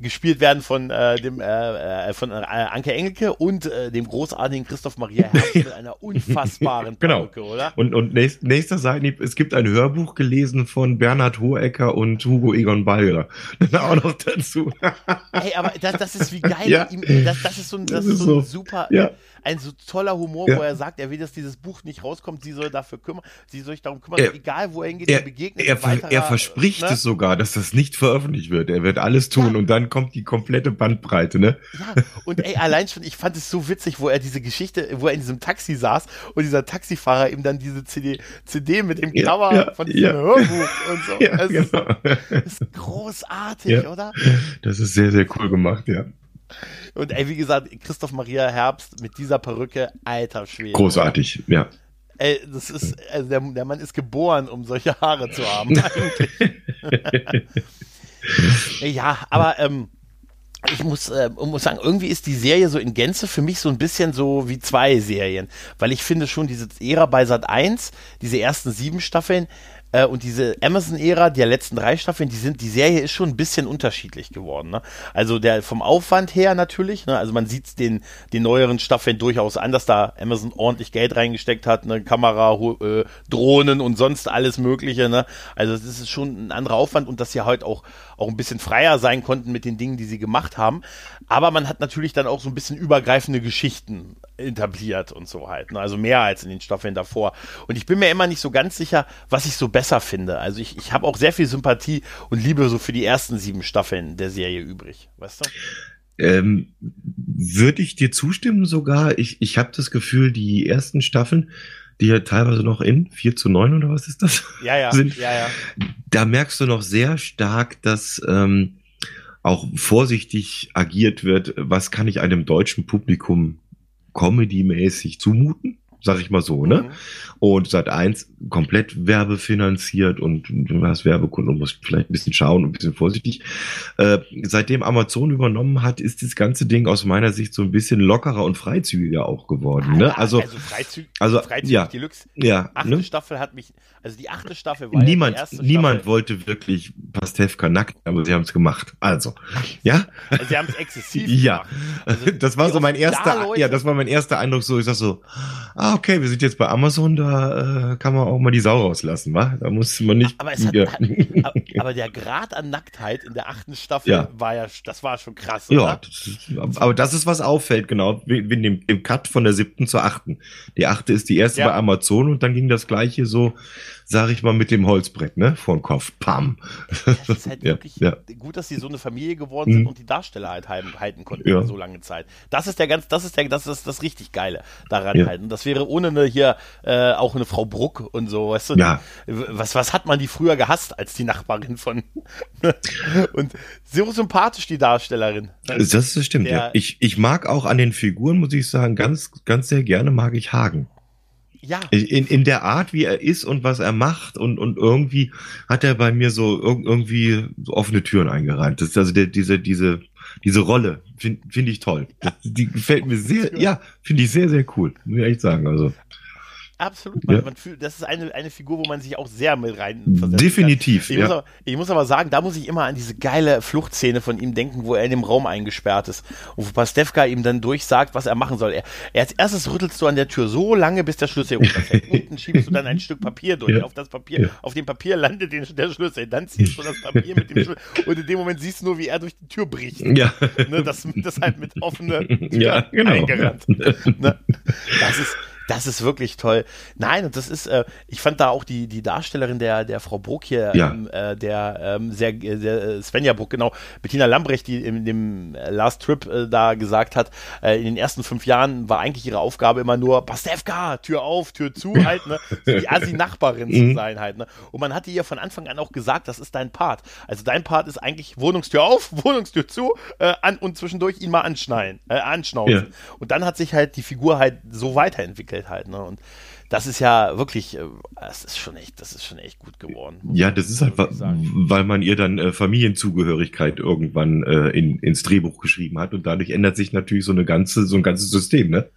gespielt werden von äh, dem äh, äh von äh, Anke Engelke und äh, dem großartigen Christoph Maria Herbst <laughs> mit einer unfassbaren <laughs> genau. Perücke, oder? Und, und nächst, nächster Seite, es gibt ein Hörbuch gelesen von Bernhard Hohecker und Hugo Egon Balger. <laughs> auch noch dazu. Hey, aber das, das ist wie geil. Ja. Das, das ist so ein, das, das ist so ein super. Ja ein so toller Humor, ja. wo er sagt, er will, dass dieses Buch nicht rauskommt, sie soll dafür kümmern, sie soll sich darum kümmern, er, egal wo er hingeht, er begegnet. Er, weiterer, er verspricht ne? es sogar, dass das nicht veröffentlicht wird. Er wird alles tun ja. und dann kommt die komplette Bandbreite, ne? Ja, und ey, allein schon, ich fand es so witzig, wo er diese Geschichte, wo er in diesem Taxi saß und dieser Taxifahrer ihm dann diese CD, CD mit dem Cover ja, von diesem Hörbuch und so. <laughs> Ja, also, genau. Das ist großartig, oder? Das ist sehr, sehr cool gemacht, ja. Und ey, wie gesagt, Christoph Maria Herbst mit dieser Perücke, alter Schwede. Großartig, ja. Ey, das ist, also der, der Mann ist geboren, um solche Haare zu haben, <laughs> <laughs> ja, aber ähm, ich muss, äh, muss sagen, irgendwie ist die Serie so in Gänze für mich so ein bisschen so wie zwei Serien, weil ich finde schon diese Ära bei Sat 1, diese ersten sieben Staffeln, äh, und diese Amazon-Ära, der letzten drei Staffeln, die sind, die Serie ist schon ein bisschen unterschiedlich geworden. Ne? Also der vom Aufwand her natürlich, ne? also man sieht den, den neueren Staffeln durchaus an, dass da Amazon ordentlich Geld reingesteckt hat, eine Kamera, äh, Drohnen und sonst alles Mögliche. Ne? Also das ist schon ein anderer Aufwand und dass sie halt auch, auch ein bisschen freier sein konnten mit den Dingen, die sie gemacht haben. Aber man hat natürlich dann auch so ein bisschen übergreifende Geschichten etabliert und so halt. Ne? Also mehr als in den Staffeln davor. Und ich bin mir immer nicht so ganz sicher, was ich so besser finde. Also ich, ich habe auch sehr viel Sympathie und Liebe so für die ersten sieben Staffeln der Serie übrig. Weißt du? Ähm, Würde ich dir zustimmen sogar. Ich, ich habe das Gefühl, die ersten Staffeln, die ja teilweise noch in 4 zu 9 oder was ist das? Ja, ja. <laughs> sind, ja, ja. Da merkst du noch sehr stark, dass ähm, auch vorsichtig agiert wird, was kann ich einem deutschen Publikum comedy-mäßig zumuten? Sag ich mal so, ne? Mhm. Und seit eins komplett werbefinanziert und du hast Werbekunden und musst vielleicht ein bisschen schauen und ein bisschen vorsichtig. Äh, seitdem Amazon übernommen hat, ist das ganze Ding aus meiner Sicht so ein bisschen lockerer und freizügiger auch geworden. Ne? Also, also, Freizü also Freizügig ja, Deluxe. Ja, achte ne? Staffel hat mich, also die achte Staffel war niemand, ja niemand Staffel. wollte wirklich Pastewka nackt, aber sie haben es gemacht. Also, ja. Also sie haben es exzessiv <laughs> ja. gemacht. Also, das war so mein erster, da, ja, das war mein erster Eindruck. So, ich sag so, ah okay, wir sind jetzt bei Amazon, da äh, kann man auch mal die Sau rauslassen, wa? Da muss man nicht. Aber, hat, ja. <laughs> aber der Grad an Nacktheit in der achten Staffel ja. war ja, das war schon krass. Oder? Ja, das aber das ist was auffällt, genau, wegen dem, dem Cut von der siebten zur achten. Die achte ist die erste ja. bei Amazon und dann ging das gleiche so sag ich mal, mit dem Holzbrett, ne? Vor den Kopf. Pam. Das ist halt <laughs> ja, wirklich ja. gut, dass sie so eine Familie geworden sind mhm. und die Darsteller halt halten, halten konnten ja. so lange Zeit. Das ist der ganz, das ist der, das ist das richtig Geile daran ja. halt. Und das wäre ohne eine hier äh, auch eine Frau Bruck und so, weißt du? Ja. Was, was hat man die früher gehasst als die Nachbarin von und so sympathisch die Darstellerin. Das, das stimmt, der, ja. Ich, ich mag auch an den Figuren, muss ich sagen, ganz, ganz sehr gerne mag ich Hagen. Ja. In, in der Art, wie er ist und was er macht und, und irgendwie hat er bei mir so irgendwie so offene Türen eingereiht. Das ist also der, diese, diese, diese Rolle finde find ich toll. Das, die gefällt mir sehr, ja, finde ich sehr, sehr cool. Muss ich echt sagen. Also. Absolut. Man, ja. man fühlt, das ist eine, eine Figur, wo man sich auch sehr mit rein versetzt. Definitiv. Ich, ja. muss aber, ich muss aber sagen, da muss ich immer an diese geile Fluchtszene von ihm denken, wo er in dem Raum eingesperrt ist und wo Pastewka ihm dann durchsagt, was er machen soll. Er, er als erstes rüttelst du an der Tür so lange, bis der Schlüssel <laughs> runterfällt. Unten schiebst du dann ein Stück Papier durch. Ja. Auf das Papier, auf dem Papier landet den, der Schlüssel. Dann ziehst du das Papier mit dem <laughs> Schlüssel und in dem Moment siehst du nur, wie er durch die Tür bricht. Ja. Ne, das, das halt mit offener <laughs> Tür ja, genau. eingerannt. Ne? Das ist Das ist wirklich toll. Nein, und das ist, äh, ich fand da auch die, die Darstellerin der, der Frau Bruck hier, Ja. ähm, äh, der ähm, sehr, der äh, Svenja Bruck, genau, Bettina Lambrecht, die in dem äh, Last Trip äh, da gesagt hat, äh, in den ersten fünf Jahren war eigentlich ihre Aufgabe immer nur, Pastewka, Tür auf, Tür zu, halt, ne? <laughs> So die Assi-Nachbarin zu Mhm. sein, halt, ne? Und man hatte ihr von Anfang an auch gesagt, das ist dein Part. Also dein Part ist eigentlich Wohnungstür auf, <laughs> Wohnungstür zu, an und zwischendurch ihn mal anschneiden, äh, anschnauzen. Ja. Und dann hat sich halt die Figur halt so weiterentwickelt halt, ne? Und das ist ja wirklich, äh, das ist schon echt, das ist schon echt gut geworden. Ja, das ist halt, weil man ihr dann äh, Familienzugehörigkeit irgendwann äh, in, ins Drehbuch geschrieben hat und dadurch ändert sich natürlich so eine ganze, so ein ganzes System, ne?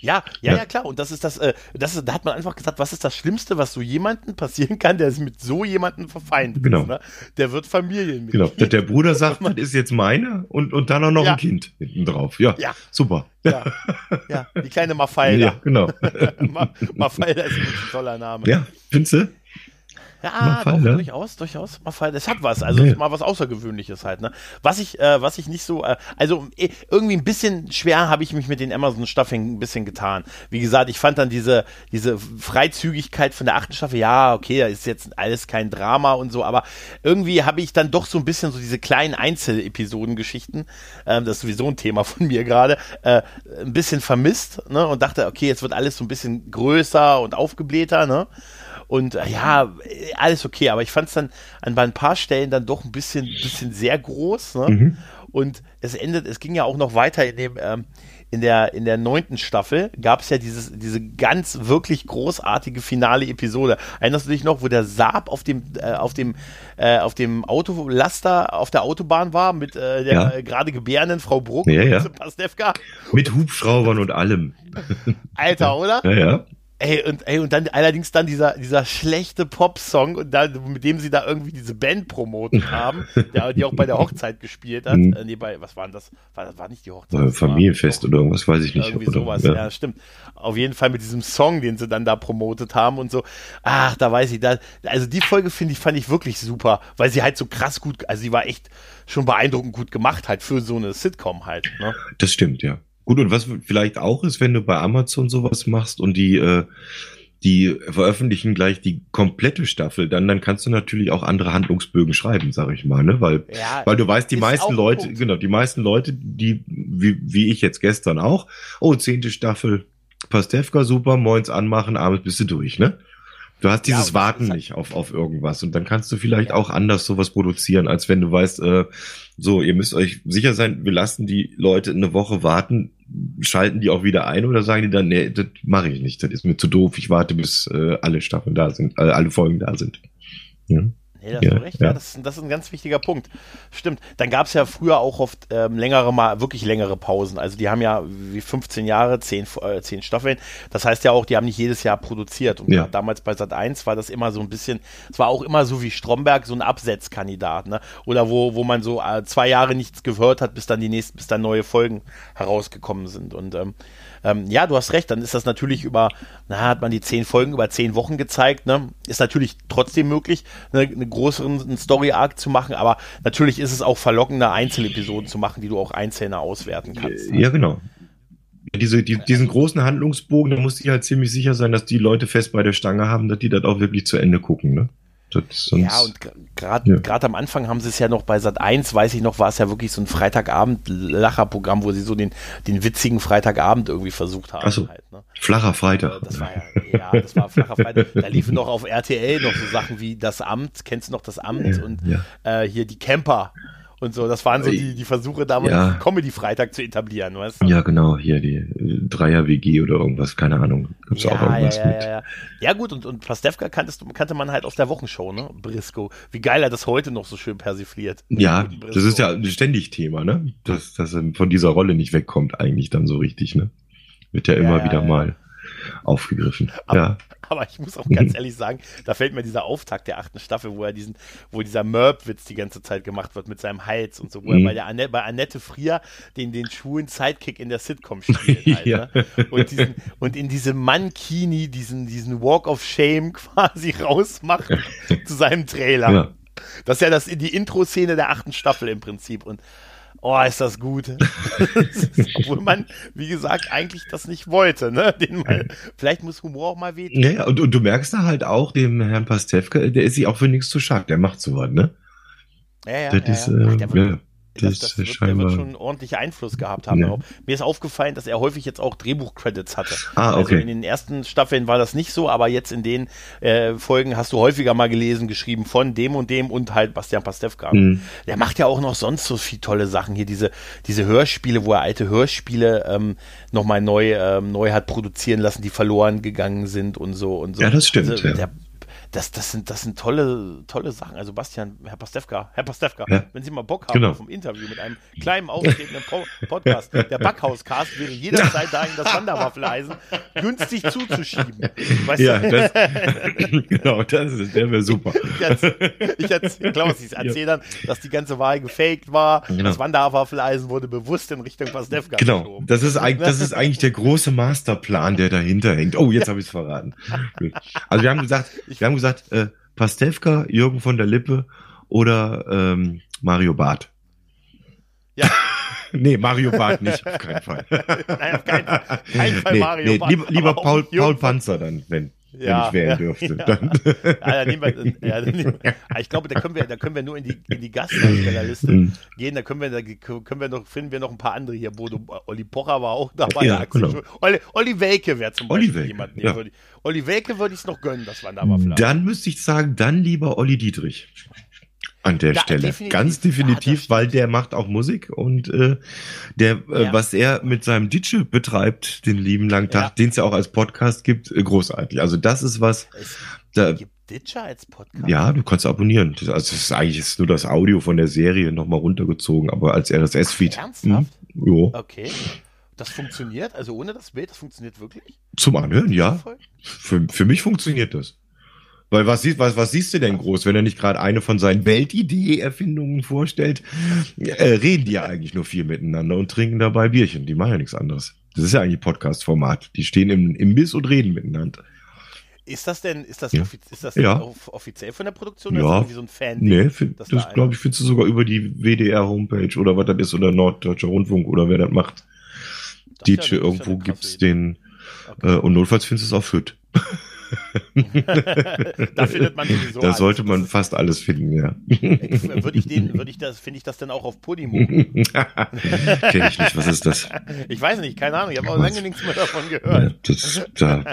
Ja, ja, Ja. klar. Und das ist das, äh, das ist, da hat man einfach gesagt, was ist das Schlimmste, was so jemandem passieren kann, der sich mit so jemandem verfeindet Genau. ist, ne? Der wird Familienmitglied. Genau. Der, der Bruder <laughs> sagt, das ist jetzt meine und, und dann auch noch Ja. ein Kind hinten drauf. Ja, Ja. super. Ja, ja, die kleine Mafalda. <laughs> Ja, genau. <laughs> Ma Mafalda ist ein toller Name. ja, findest du? Ja, doch, durchaus, durchaus. Mafalda, es hat was, also ist mal was Außergewöhnliches halt, ne? Was ich, äh, was ich nicht so, äh, also eh, irgendwie ein bisschen schwer habe ich mich mit den Amazon-Staffeln ein bisschen getan. Wie gesagt, ich fand dann diese, diese Freizügigkeit von der achten Staffel, ja, okay, da ist jetzt alles kein Drama und so, aber irgendwie habe ich dann doch so ein bisschen so diese kleinen Einzelepisoden-Geschichten, ähm, das ist sowieso ein Thema von mir gerade, äh, ein bisschen vermisst, ne? Und dachte, okay, jetzt wird alles so ein bisschen größer und aufgeblähter, ne? Und äh, ja, alles okay, aber ich fand es dann an ein paar Stellen dann doch ein bisschen, bisschen sehr groß. Ne? Mhm. Und es endet, es ging ja auch noch weiter in dem, ähm, in der, in der neunten Staffel gab es ja dieses, diese ganz wirklich großartige finale Episode. Erinnerst du dich noch, wo der Saab auf dem, äh, auf dem, äh, auf dem Autolaster auf der Autobahn war mit äh, der Ja. gerade gebärenden Frau Bruck Ja, ja. und Pastewka? Mit Hubschraubern und allem. Alter, oder? Ja, ja. Ey, und, ey, und dann allerdings dann dieser, dieser schlechte Pop-Song, und dann, mit dem sie da irgendwie diese Band promotet haben, der, die auch bei der Hochzeit gespielt hat. Mhm. Äh, nee, bei, was war denn das? War, das war nicht die Hochzeit. War Familienfest doch oder irgendwas, weiß ich nicht. Irgendwie oder, sowas, ja. ja. stimmt. Auf jeden Fall mit diesem Song, den sie dann da promotet haben und so. Ach, da weiß ich, da, also die Folge finde ich, fand ich wirklich super, weil sie halt so krass gut, also sie war echt schon beeindruckend gut gemacht halt für so eine Sitcom halt, ne? Das stimmt, ja. Gut, und was vielleicht auch ist, wenn du bei Amazon sowas machst und die, äh, die veröffentlichen gleich die komplette Staffel, dann, dann kannst du natürlich auch andere Handlungsbögen schreiben, sag ich mal, ne? Weil, Ja, weil du weißt, die meisten Leute, Punkt. genau, die meisten Leute, die, wie, wie ich jetzt gestern auch, oh, zehnte Staffel, Pastewka, super, moins anmachen, abends bist du durch, ne? Du hast Ja, dieses das Warten nicht auf, auf irgendwas und dann kannst du vielleicht Ja. auch anders sowas produzieren, als wenn du weißt, äh, so, ihr müsst euch sicher sein, wir lassen die Leute eine Woche warten, schalten die auch wieder ein oder sagen die dann, nee, das mache ich nicht, das ist mir zu doof, ich warte, bis äh, alle Staffeln da sind, äh, alle Folgen da sind. Ja. Nee, da hast Ja, du recht. Ja, das, ist- das ist ein ganz wichtiger Punkt. Stimmt. Dann gab es ja früher auch oft ähm, längere mal, wirklich längere Pausen. Also die haben ja wie 15 Jahre, 10, äh, 10 Staffeln. Das heißt ja auch, die haben nicht jedes Jahr produziert. Und Ja. damals bei Sat 1 war das immer so ein bisschen, es war auch immer so wie Stromberg, so ein Absetzkandidat, ne? Oder wo, wo man so äh, zwei Jahre nichts gehört hat, bis dann die nächsten, bis dann neue Folgen herausgekommen sind. Und ähm, ähm, ja, du hast recht, dann ist das natürlich über, na, hat man die zehn Folgen über zehn Wochen gezeigt, ne? Ist natürlich trotzdem möglich, ne, einen größeren Story-Arc zu machen, aber natürlich ist es auch verlockender, Einzelepisoden zu machen, die du auch einzelne auswerten kannst. ne? Ja, genau. Diese, die, diesen großen Handlungsbogen, da musst du dir halt ziemlich sicher sein, dass die Leute fest bei der Stange haben, dass die das auch wirklich zu Ende gucken, ne? Ja, und gerade Ja. am Anfang haben sie es ja noch bei Sat 1, weiß ich noch, war es ja wirklich so ein Freitagabend-Lacherprogramm, wo sie so den, den witzigen Freitagabend irgendwie versucht haben. Ach so. Halt, ne? flacher Freitag. Das war ja, ja, das war flacher Freitag. Da liefen noch auf RTL noch so Sachen wie das Amt, kennst du noch das Amt und ja. äh, hier die Camper und so. Das waren so die, die Versuche damals, Ja. Comedy-Freitag zu etablieren, weißt du? Ja, genau, hier die äh, Dreier-WG oder irgendwas, keine Ahnung. Gibt's Ja, auch ja, irgendwas ja, mit. ja, ja. ja, gut, und, und Pastewka kanntest, kannte man halt aus der Wochenshow, ne? Briscoe. Wie geil er das heute noch so schön persifliert. Ja, das ist ja ständig Thema, ne? Dass, dass er von dieser Rolle nicht wegkommt, eigentlich dann so richtig, ne? Wird ja immer ja, wieder ja. mal aufgegriffen. Aber- ja. Aber ich muss auch ganz <laughs> ehrlich sagen, da fällt mir dieser Auftakt der achten Staffel, wo er diesen, wo dieser Merp-Witz die ganze Zeit gemacht wird mit seinem Hals und so, wo er Mhm. bei, der Anne, bei Annette Frier den, den schwulen Sidekick in der Sitcom spielt. <laughs> Halt, Ja. ne? und, diesen, und in diesem Mankini diesen, diesen Walk of Shame <laughs> quasi rausmacht zu seinem Trailer. ja. Das ist ja das, die Intro-Szene der achten Staffel im Prinzip. Und Oh, ist das gut. <laughs> Obwohl man, wie gesagt, eigentlich das nicht wollte. Ne? Den mal, vielleicht muss Humor auch mal wehtun. Ja, ja und, und du merkst da halt auch, dem Herrn Pastewka, der ist sich auch für nichts zu schade. Der macht sowas, ne? Ja, ja, Das ja, ist, ja. äh, Ach, der wird- ja, das, das wird, der wird schon ordentlich Einfluss gehabt haben. Ja. Mir ist aufgefallen, dass er häufig jetzt auch Drehbuch-Credits hatte. Ah, Also okay. in den ersten Staffeln war das nicht so, aber jetzt in den äh, Folgen hast du häufiger mal gelesen, geschrieben von dem und dem und halt Bastian Pastewka. Mhm. Der macht ja auch noch sonst so viel tolle Sachen hier, diese, diese Hörspiele, wo er alte Hörspiele ähm, nochmal neu, ähm, neu hat produzieren lassen, die verloren gegangen sind und so und so. Ja, das stimmt, Also, ja. der, das, das, sind, das sind tolle, tolle Sachen. Also Bastian, Herr Pastewka, Herr Pastewka, Ja. wenn Sie mal Bock haben Genau. auf ein Interview mit einem kleinen, auftretenden po Podcast, der Backhauscast wäre jederzeit da, Ihnen das Wanderwaffeleisen günstig zuzuschieben. Weißt Ja, das, <laughs> genau, das ist, der wäre super. Ich erzähl- ich erzähl, Klaus, ich erzähle dann, dass die ganze Wahl gefaked war. Genau. Das Wanderwaffeleisen wurde bewusst in Richtung Pastewka Genau, geschoben. das ist, eigentlich, das ist eigentlich der große Masterplan, der dahinter hängt. Oh, jetzt habe ich es verraten. <laughs> Also wir haben gesagt, wir haben gesagt, äh, Pastewka, Jürgen von der Lippe oder ähm, Mario Barth. Ja. <laughs> nee, Mario Barth nicht, auf keinen Fall. <laughs> Nein, auf keinen Fall, keinen Fall nee, Mario nee, Barth, lieber, lieber Paul, Paul Panzer dann, wenn, Ja, wenn ich wählen dürfte. ja. Dann, <laughs> wir, ja, nehmen wir, ah, ich glaube, da können wir, da können wir nur in die, in die Gastdarstellerliste Mhm. gehen. Da können wir, da können wir noch, finden wir noch ein paar andere hier. Bodo, Olli Pocher war auch dabei. Ja, Axel genau. Olli, Olli Welke wäre zum Olli Beispiel Welke, jemand. ja. Olli Welke würde ich es noch gönnen, das Wanderwaffel. dann müsste ich sagen, dann lieber Olli Dietrich. An der Ja, Stelle. definitiv. Ganz Ja, definitiv, das weil der macht auch Musik und äh, der, äh, Ja. was er mit seinem DJ betreibt, den lieben langen Tag, Ja. den es ja auch als Podcast gibt, äh, großartig. Also das ist was, Es da, gibt Ditcher als Podcast. ja, du kannst abonnieren. Das, also das ist eigentlich ist nur das Audio von der Serie nochmal runtergezogen, aber als RSS-Feed. Ernsthaft? Jo. Okay. Das funktioniert, also ohne das Bild, das funktioniert wirklich? Zum Anhören, ja. Für, für mich funktioniert das. Weil was, siehst- was, was siehst du denn groß, wenn er nicht gerade eine von seinen Weltidee-Erfindungen vorstellt? Äh, reden die ja eigentlich nur viel miteinander und trinken dabei Bierchen. Die machen ja nichts anderes. Das ist ja eigentlich Podcast-Format. Die stehen im Imbiss und reden miteinander. Ist das denn, ist das, Ja. ist das Ja. off- offiziell von der Produktion oder Ja. ist das so ein fan Nee, das da glaube ich, findest du sogar über die WDR-Homepage oder was das ist oder Norddeutscher Rundfunk oder wer das macht. DJ, irgendwo gibt's den, äh, und notfalls findest du es auf Hüt. <laughs> <laughs> da findet man sowieso. da alles. sollte man Das fast alles finden, ja. Würde ich den, <laughs> würde ich das, finde ich das dann auch auf Podimo? <laughs> Kenn ich nicht, was ist das? Ich weiß nicht, keine Ahnung, ich habe auch lange nichts mehr davon gehört. Das, da,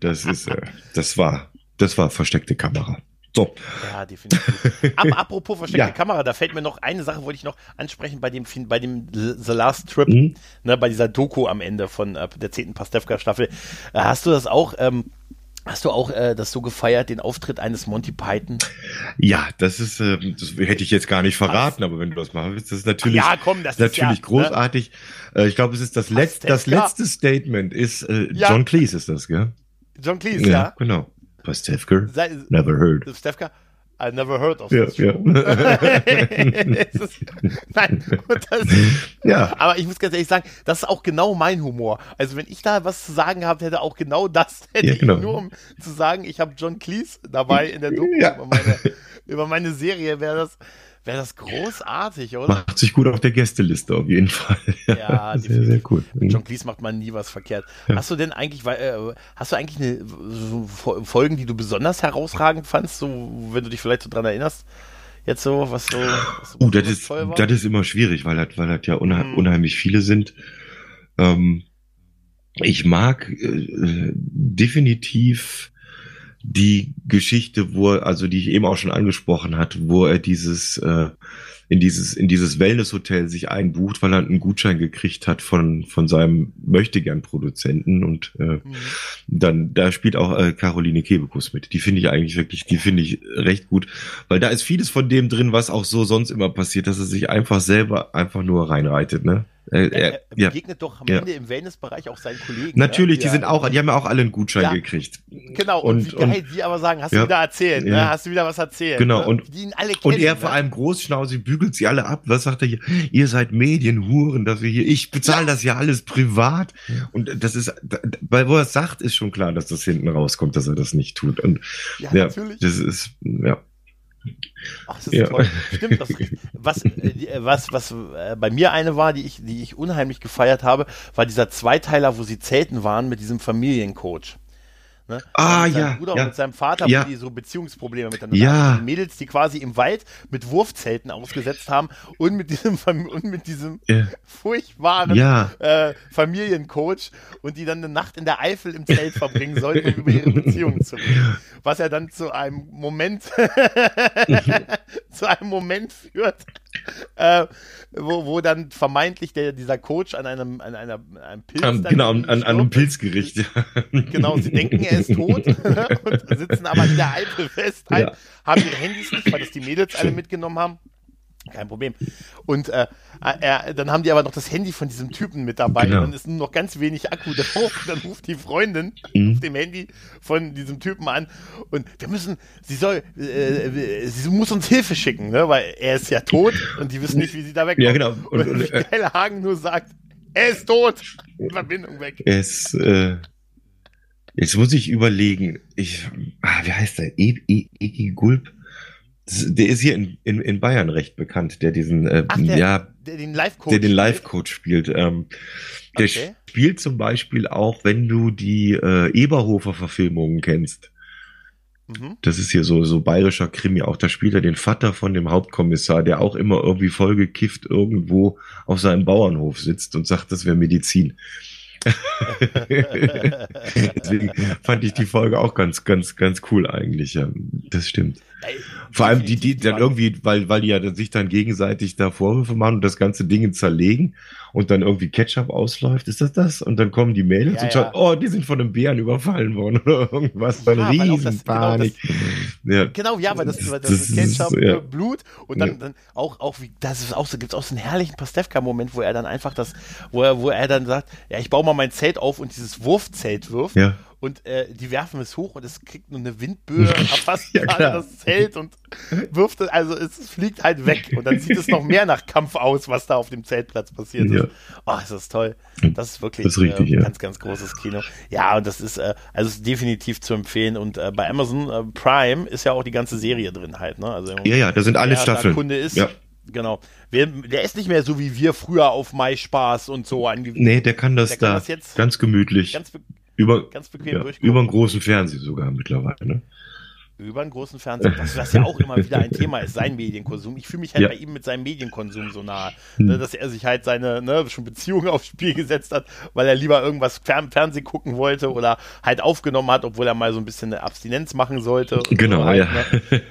das ist, äh, das war, das war versteckte Kamera. So, Ja, definitiv. Aber <laughs> apropos versteckte Ja. Kamera, da fällt mir noch eine Sache, wollte ich noch ansprechen bei dem, bei dem The Last Trip, Mhm. ne, bei dieser Doku am Ende von äh, der zehnten Pastewka-Staffel. Äh, hast du das auch, ähm, hast du auch äh, das so gefeiert, den Auftritt eines Monty Python? ja, das ist, äh, das hätte ich jetzt gar nicht verraten, aber wenn du das machen willst, das ist natürlich, ja, komm, das ist natürlich ja, großartig. Äh, ich glaube, es ist das letzte, das letzte Statement ist, äh, Ja. John Cleese ist das, gell? Ne? John Cleese, ja. genau. Pastewka, Sei, never heard. Pastewka, I never heard of Ja, this ja. <laughs> ist, nein, und das, <laughs> Ja. aber ich muss ganz ehrlich sagen, das ist auch genau mein Humor. Also wenn ich da was zu sagen gehabt hätte, auch genau das <laughs> hätte Ja, genau. ich nur um zu sagen, ich habe John Cleese dabei in der Doku Ja. über, meine, über meine Serie, wäre das, wäre das großartig, oder? Macht sich gut auf der Gästeliste auf jeden Fall. <laughs> Ja, <laughs> sehr, sehr cool. Mit John Cleese macht man nie was verkehrt. Hast du denn eigentlich, äh, hast du eigentlich eine, so Fol- Folgen, die du besonders herausragend fandst, so, wenn du dich vielleicht so dran erinnerst? Jetzt so, was so. Was so Uh, das ist, das ist immer schwierig, weil das, weil das ja unheim, Mhm. unheimlich viele sind. Ähm, ich mag äh, äh, definitiv die Geschichte, wo er, also die ich eben auch schon angesprochen hatte, wo er dieses äh, in dieses in dieses Wellnesshotel sich einbucht, weil er einen Gutschein gekriegt hat von von seinem möchtegern Produzenten und äh, Mhm. dann da spielt auch äh, Caroline Kebekus mit. Die finde ich eigentlich wirklich, die finde ich recht gut, weil da ist vieles von dem drin, was auch so sonst immer passiert, dass er sich einfach selber einfach nur reinreitet, ne? Äh, Er, er, er ja. begegnet doch am Ja. Ende im Wellnessbereich auch seinen Kollegen. Natürlich, ne? die Ja. sind auch, die haben ja auch alle einen Gutschein Ja. gekriegt. Genau, und, und- wie geil die aber sagen, hast Ja. du wieder erzählt, ne? Ja. hast du wieder was erzählt. Genau, ne? und- die ihn alle kennen. Und er vor ne? allem großschnauzig bügelt sie alle ab. Was sagt er hier? Ihr seid Medienhuren, dass wir hier, ich bezahle das ja alles privat. Und das ist, weil wo er es sagt, ist schon klar, dass das hinten rauskommt, dass er das nicht tut. Und Ja, ja, natürlich. das ist, ja. Ach, das ist ja. toll. Stimmt, das, was, äh, was, was äh, bei mir eine war, die ich, die ich unheimlich gefeiert habe, war dieser Zweiteiler, wo sie zelten waren mit diesem Familiencoach. Ne? Ah, mit ja. Bruder ja. und mit seinem Vater, ja. die so Beziehungsprobleme miteinander ja. haben. Die Mädels, die quasi im Wald mit Wurfzelten ausgesetzt haben und mit diesem, und mit diesem ja. furchtbaren ja. äh, Familiencoach und die dann eine Nacht in der Eifel im Zelt verbringen sollten, um über ihre Beziehungen zu reden. Was ja dann zu einem Moment, <laughs> <laughs> zu einem Moment führt, <laughs> äh, wo, wo dann vermeintlich der, dieser Coach an einem, an einer, einem Pilz. Um, genau, an, an, einem Pilzgericht. <laughs> Genau, sie denken, er ist tot <laughs> und sitzen aber in der Eifel fest, ja. haben ihre Handys nicht, weil das die Mädels alle mitgenommen haben. Kein Problem. Und äh, er, dann haben die aber noch das Handy von diesem Typen mit dabei. Genau. Und dann ist nur noch ganz wenig Akku drauf. <laughs> Dann ruft die Freundin mhm. auf dem Handy von diesem Typen an. Und wir müssen, sie soll, äh, sie muss uns Hilfe schicken, ne? weil er ist ja tot und die wissen nicht, wie sie da wegkommen. Ja, genau. Und, und, und <laughs> äh, Hagen nur sagt, er ist tot. Verbindung weg. Es, äh, jetzt muss ich überlegen. Ich, ah, wie heißt der? E, e, Egi Gulp? Der ist hier in, in, in Bayern recht bekannt, der diesen, äh, Ach, der, ja, der den Live-Coach der den Live-Coach spielt. Ähm, der okay. spielt zum Beispiel auch, wenn du die äh, Eberhofer-Verfilmungen kennst. Mhm. Das ist hier so, so bayerischer Krimi. Auch da spielt er den Vater von dem Hauptkommissar, der auch immer irgendwie vollgekifft irgendwo auf seinem Bauernhof sitzt und sagt, das wäre Medizin. <laughs> <laughs> Deswegen fand ich die Folge auch ganz, ganz, ganz cool eigentlich. Das stimmt. Vor allem die, die dann irgendwie, weil, weil die ja sich dann gegenseitig da Vorwürfe machen und das ganze Ding zerlegen und dann irgendwie Ketchup ausläuft. Ist das das? Und dann kommen die Mädels ja, und schauen, ja. oh, die sind von einem Bären überfallen worden <laughs> oder irgendwas. Dann ja, Riesenpanik. Genau, ja. genau, ja, weil das, das, das, das Ketchup, ist, ja. Blut und dann, dann auch, auch wie, das ist auch so, gibt es auch so einen herrlichen Pastewka-Moment, wo er dann einfach das, wo er, wo er dann sagt, ja, ich baue mal mein Zelt auf und dieses Wurfzelt wirft. Ja und äh, die werfen es hoch und es kriegt nur eine Windböe, <laughs> erfasst ja, das Zelt und wirft es, also es fliegt halt weg und dann sieht es noch mehr nach Kampf aus, was da auf dem Zeltplatz passiert ja. Oh, ist das toll. Das ist wirklich das ist richtig, äh, ja. ganz, ganz großes Kino. Ja, und das ist, äh, also ist definitiv zu empfehlen und äh, bei Amazon äh, Prime ist ja auch die ganze Serie drin halt, ne? Also, ja, ja, da sind alle Staffeln. Kunde ist, ja. Genau. Der ist nicht mehr so wie wir früher auf MySpaß und so angewiesen. Nee, der kann das der da kann das jetzt ganz gemütlich. Ganz, über, ganz bequem ja, über einen großen Fernseher sogar mittlerweile. Ne? Über einen großen Fernseher, was, was ja auch immer wieder ein Thema ist, sein Medienkonsum. Ich fühle mich halt Ja. bei ihm mit seinem Medienkonsum so nah, Hm. ne, dass er sich halt seine ne, schon Beziehung aufs Spiel gesetzt hat, weil er lieber irgendwas Fern Fernsehen gucken wollte oder halt aufgenommen hat, obwohl er mal so ein bisschen eine Abstinenz machen sollte. Genau, so halt, ja.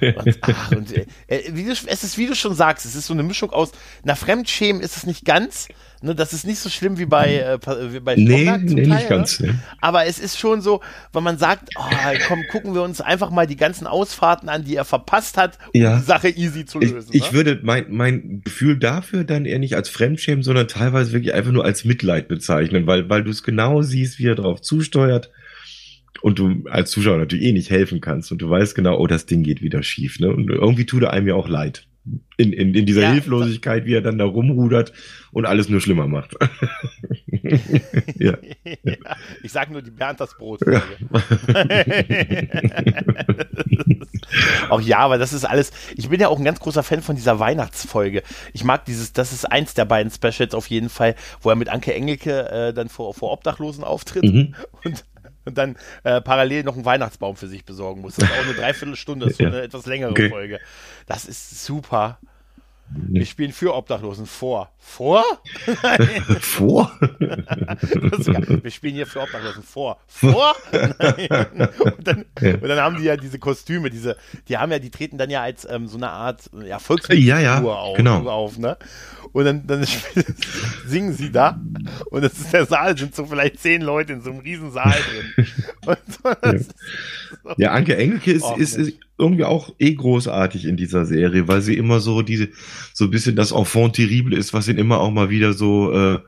Ne? Und, ach, und, äh, wie du, es ist, wie du schon sagst, es ist so eine Mischung aus, na, Fremdschämen ist es nicht ganz, ne, das ist nicht so schlimm wie bei, äh, wie bei Nee, Stromberg zum nee, Teil, nicht ganz. Ne? Ne? Aber es ist schon so, wenn man sagt, oh, komm, gucken wir uns einfach mal die ganzen Ausfahrten an, die er verpasst hat, um Ja. die Sache easy zu Ich, lösen. ich ne? würde mein, mein Gefühl dafür dann eher nicht als Fremdschämen, sondern teilweise wirklich einfach nur als Mitleid bezeichnen, weil, weil du es genau siehst, wie er drauf zusteuert und du als Zuschauer natürlich eh nicht helfen kannst und du weißt genau, oh, das Ding geht wieder schief. Ne? Und irgendwie tut er einem ja auch leid. In, in, in dieser Ja, Hilflosigkeit, wie er dann da rumrudert und alles nur schlimmer macht. <laughs> ja. ja, ich sag nur die Bernd das Brot. Ja. <laughs> auch ja, aber das ist alles. Ich bin ja auch ein ganz großer Fan von dieser Weihnachtsfolge. Ich mag dieses, das ist eins der beiden Specials auf jeden Fall, wo er mit Anke Engelke äh, dann vor, vor Obdachlosen auftritt Mhm. und, und dann äh, parallel noch einen Weihnachtsbaum für sich besorgen muss. Das ist auch eine Dreiviertelstunde, das ist <laughs> so Ja. eine etwas längere Okay. Folge. Das ist super. Wir spielen für Obdachlosen vor. Vor? <laughs> Vor? <laughs> Wir spielen hier für Obdachlosen vor. Vor? Nein. Und, dann, und dann haben die ja diese Kostüme, diese, die haben ja, die treten dann ja als ähm, so eine Art ja, Volksfigur Ja, ja, auf, genau. auf, ne? Und dann, dann <laughs> singen sie da und das ist der Saal, sind so vielleicht zehn Leute in so einem riesen Saal drin. <laughs> Und so, ist so, Ja, Anke Engelke ist, ist, ist irgendwie auch eh großartig in dieser Serie, weil sie immer so diese, so ein bisschen das Enfant terrible ist, was ihn immer auch mal wieder so, äh,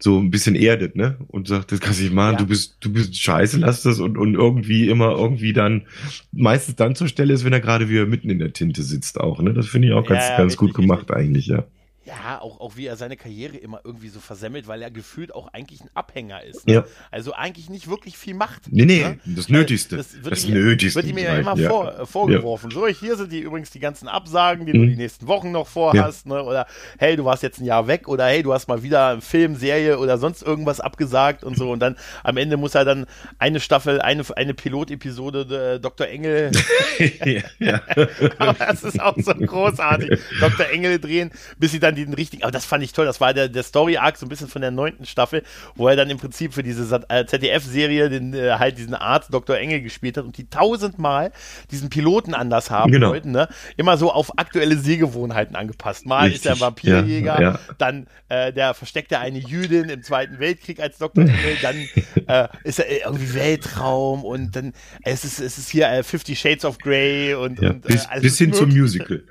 so ein bisschen erdet, ne? Und sagt, das kannst du nicht machen, Ja. du bist, du bist scheiße, lass das und, und irgendwie immer irgendwie dann, meistens dann zur Stelle ist, wenn er gerade wieder mitten in der Tinte sitzt auch, ne? Das finde ich auch ganz, Ja, ja, ganz gut richtig, gemacht eigentlich, ja. Ja, auch, auch wie er seine Karriere immer irgendwie so versemmelt, weil er gefühlt auch eigentlich ein Abhänger ist. Ne? Ja. Also eigentlich nicht wirklich viel macht. Nee, nee, ne? das Nötigste. Das wird Das ihm, Nötigste Wird ihm ja immer ja. vor, äh, vorgeworfen. So, hier sind die übrigens die ganzen Absagen, die du Mhm. die nächsten Wochen noch vorhast. Ne? Oder hey, du warst jetzt ein Jahr weg. Oder hey, du hast mal wieder einen Film, Serie oder sonst irgendwas abgesagt und so. Und dann am Ende muss er dann eine Staffel, eine, eine Pilotepisode äh, Dr. Engel <laughs> ja, ja. <laughs> aber das ist auch so großartig. Dr. Engel drehen, bis sie dann den richtigen, aber das fand ich toll, das war der, der Story-Arc so ein bisschen von der neunten Staffel, wo er dann im Prinzip für diese äh, ZDF-Serie den, äh, halt diesen Arzt Dr. Engel gespielt hat und die tausendmal diesen Piloten anders haben Genau. wollten, ne? Immer so auf aktuelle Sehgewohnheiten angepasst. Mal ist er ein Richtig, Vampirjäger, ja, ja. dann äh, der versteckte eine Jüdin im Zweiten Weltkrieg als Dr. Engel, dann <laughs> äh, ist er irgendwie Weltraum und dann es ist, es ist hier äh, Fifty Shades of Grey und, Ja, und bis, äh, bis ist hin zum. Musical.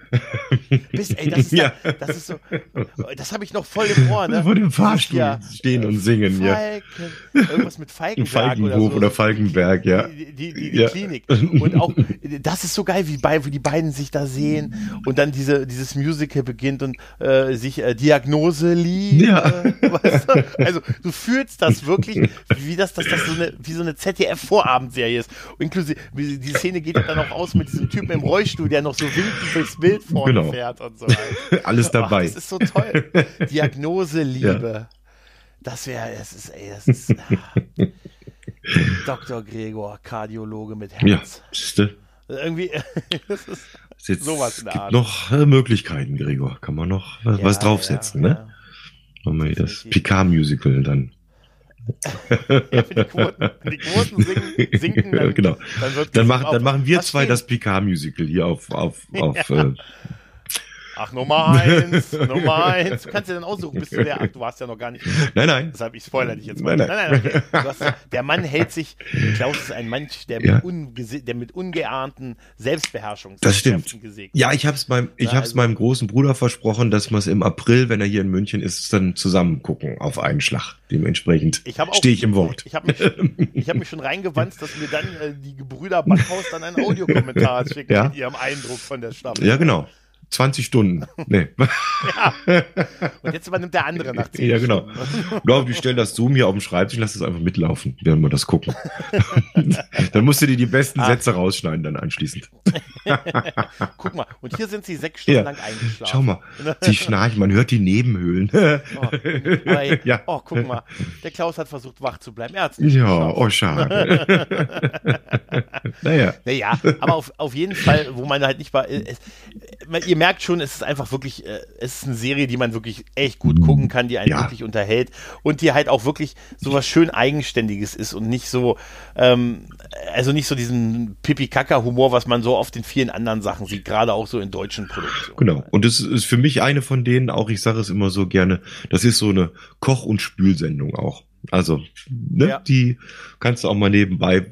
Bis, ey, das ist, <laughs> Ja. ja. das ist so, <laughs> das habe ich noch voll im Ohr, ne? Vor dem Fahrstuhl hier, stehen und singen, ja. Falken, irgendwas mit Falkenberg Falkenhof oder so. oder Falkenberg, ja. Die, die, die, Ja. Klinik. Und auch, das ist so geil, wie, bei, wie die beiden sich da sehen und dann diese, dieses Musical beginnt und äh, sich äh, Diagnose liegt. Ja. Weißt du? Also du fühlst das wirklich, wie das, dass das so eine, wie so eine ZDF-Vorabendserie ist. Inklusive, wie- die Szene geht ja dann auch aus mit diesem Typen im Rollstuhl, der noch so winkend durchs Bild vorne Genau. fährt und so weiter. <laughs> Alles dabei. Ach, ist so toll. <laughs> Diagnose Liebe. Das wäre, es ist, ey, das ist ah. Dr. Gregor, Kardiologe mit Ja, Herz. siehste. Irgendwie, <laughs> das ist, Jetzt Sowas in der gibt Art. noch äh, Möglichkeiten, Gregor. Kann man noch was, was ja, draufsetzen, ja, ne? Machen wir das. Picard-Musical dann. <laughs> Ja, ja wenn die Quoten, wenn die Quoten sinken, sinken dann, genau. dann, Dann, machen, auch- dann machen wir Was zwei das Picard-Musical hier auf, auf, auf äh, Ach, Nummer eins, <laughs> Nummer eins. Du kannst dir dann aussuchen, bist du der, ach, du warst ja noch gar nicht. Nein, nein. Deshalb, ich spoilere dich jetzt mal. Nein, Nein, nein. nein, okay. <laughs> hast, der Mann hält sich, Klaus ist ein Mensch, der mit, Ja. ungese- der mit ungeahnten Selbstbeherrschung Das stimmt. gesegnet Ja, ich meinem, ich Ja, hab's also- meinem großen Bruder versprochen, dass wir es im April, wenn er hier in München ist, dann zusammen gucken auf einen Schlag. Dementsprechend habe stehe ich im Wort. Ich habe mich, ich hab mich schon reingewanzt, dass mir dann äh, die Gebrüder Backhaus dann einen Audiokommentar <laughs> schicken Ja. mit ihrem Eindruck von der Staffel. Ja, genau. 20 Stunden. Nee. Und jetzt übernimmt der andere nach 10 Ja, genau. Stunden. Genau, die stellen das Zoom hier auf dem Schreibtisch, lass es einfach mitlaufen, während wir das gucken. <laughs> dann musst du dir die besten Ah. Sätze rausschneiden dann anschließend. <laughs> Guck mal, und hier sind sie sechs Stunden Ja. lang eingeschlafen. Schau mal, sie schnarchen, man hört die Nebenhöhlen. Oh, <laughs> Ja. oh, guck mal, der Klaus hat versucht, wach zu bleiben. Er hat's nicht ja, geschafft. oh schade. naja, Naja, aber auf, auf jeden Fall, wo man halt nicht war, äh, man- ihr merkt schon, es ist einfach wirklich, äh, es ist eine Serie, die man wirklich echt gut gucken kann, die einen Ja. wirklich unterhält und die halt auch wirklich so was schön Eigenständiges ist und nicht so, ähm, also nicht so diesen Pipi-Kaka-Humor, was man so oft in vielen anderen Sachen sieht, gerade auch so in deutschen Produktionen. genau. Und das ist für mich eine von denen, auch ich sage es immer so gerne, das ist so eine Koch- und Spülsendung auch. Also, ne, Ja. die kannst du auch mal nebenbei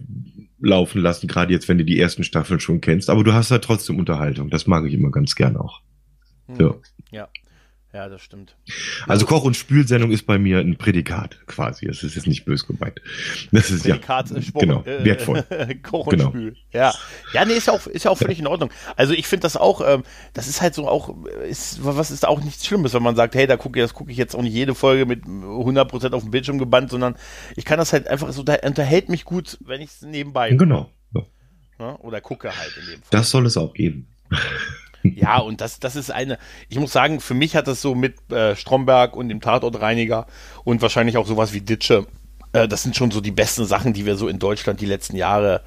laufen lassen, gerade jetzt, wenn du die ersten Staffeln schon kennst. Aber du hast halt trotzdem Unterhaltung. Das mag ich immer ganz gerne auch. Hm. Ja. Ja. Ja, das stimmt. Also Koch- und Spülsendung ist bei mir ein Prädikat quasi. Es ist jetzt nicht böse gemeint. Das ist Prädikat, ja Sport, genau äh, wertvoll. <laughs> Koch und Genau. Spül. Ja. Ja, nee, ist ja auch, ist ja auch völlig in Ordnung. Also ich finde das auch, ähm, das ist halt so auch, ist, was ist auch nichts Schlimmes, wenn man sagt, hey, da gucke ich, das gucke ich jetzt auch nicht jede Folge mit 100% auf dem Bildschirm gebannt, sondern ich kann das halt einfach so, da unterhält mich gut, wenn ich es nebenbei Genau. Ja. ne? oder gucke halt in dem Fall. Das soll es auch geben. Ja, und das, das ist eine, ich muss sagen, für mich hat das so mit äh, Stromberg und dem Tatortreiniger und wahrscheinlich auch sowas wie Ditsche, äh, das sind schon so die besten Sachen, die wir so in Deutschland die letzten Jahre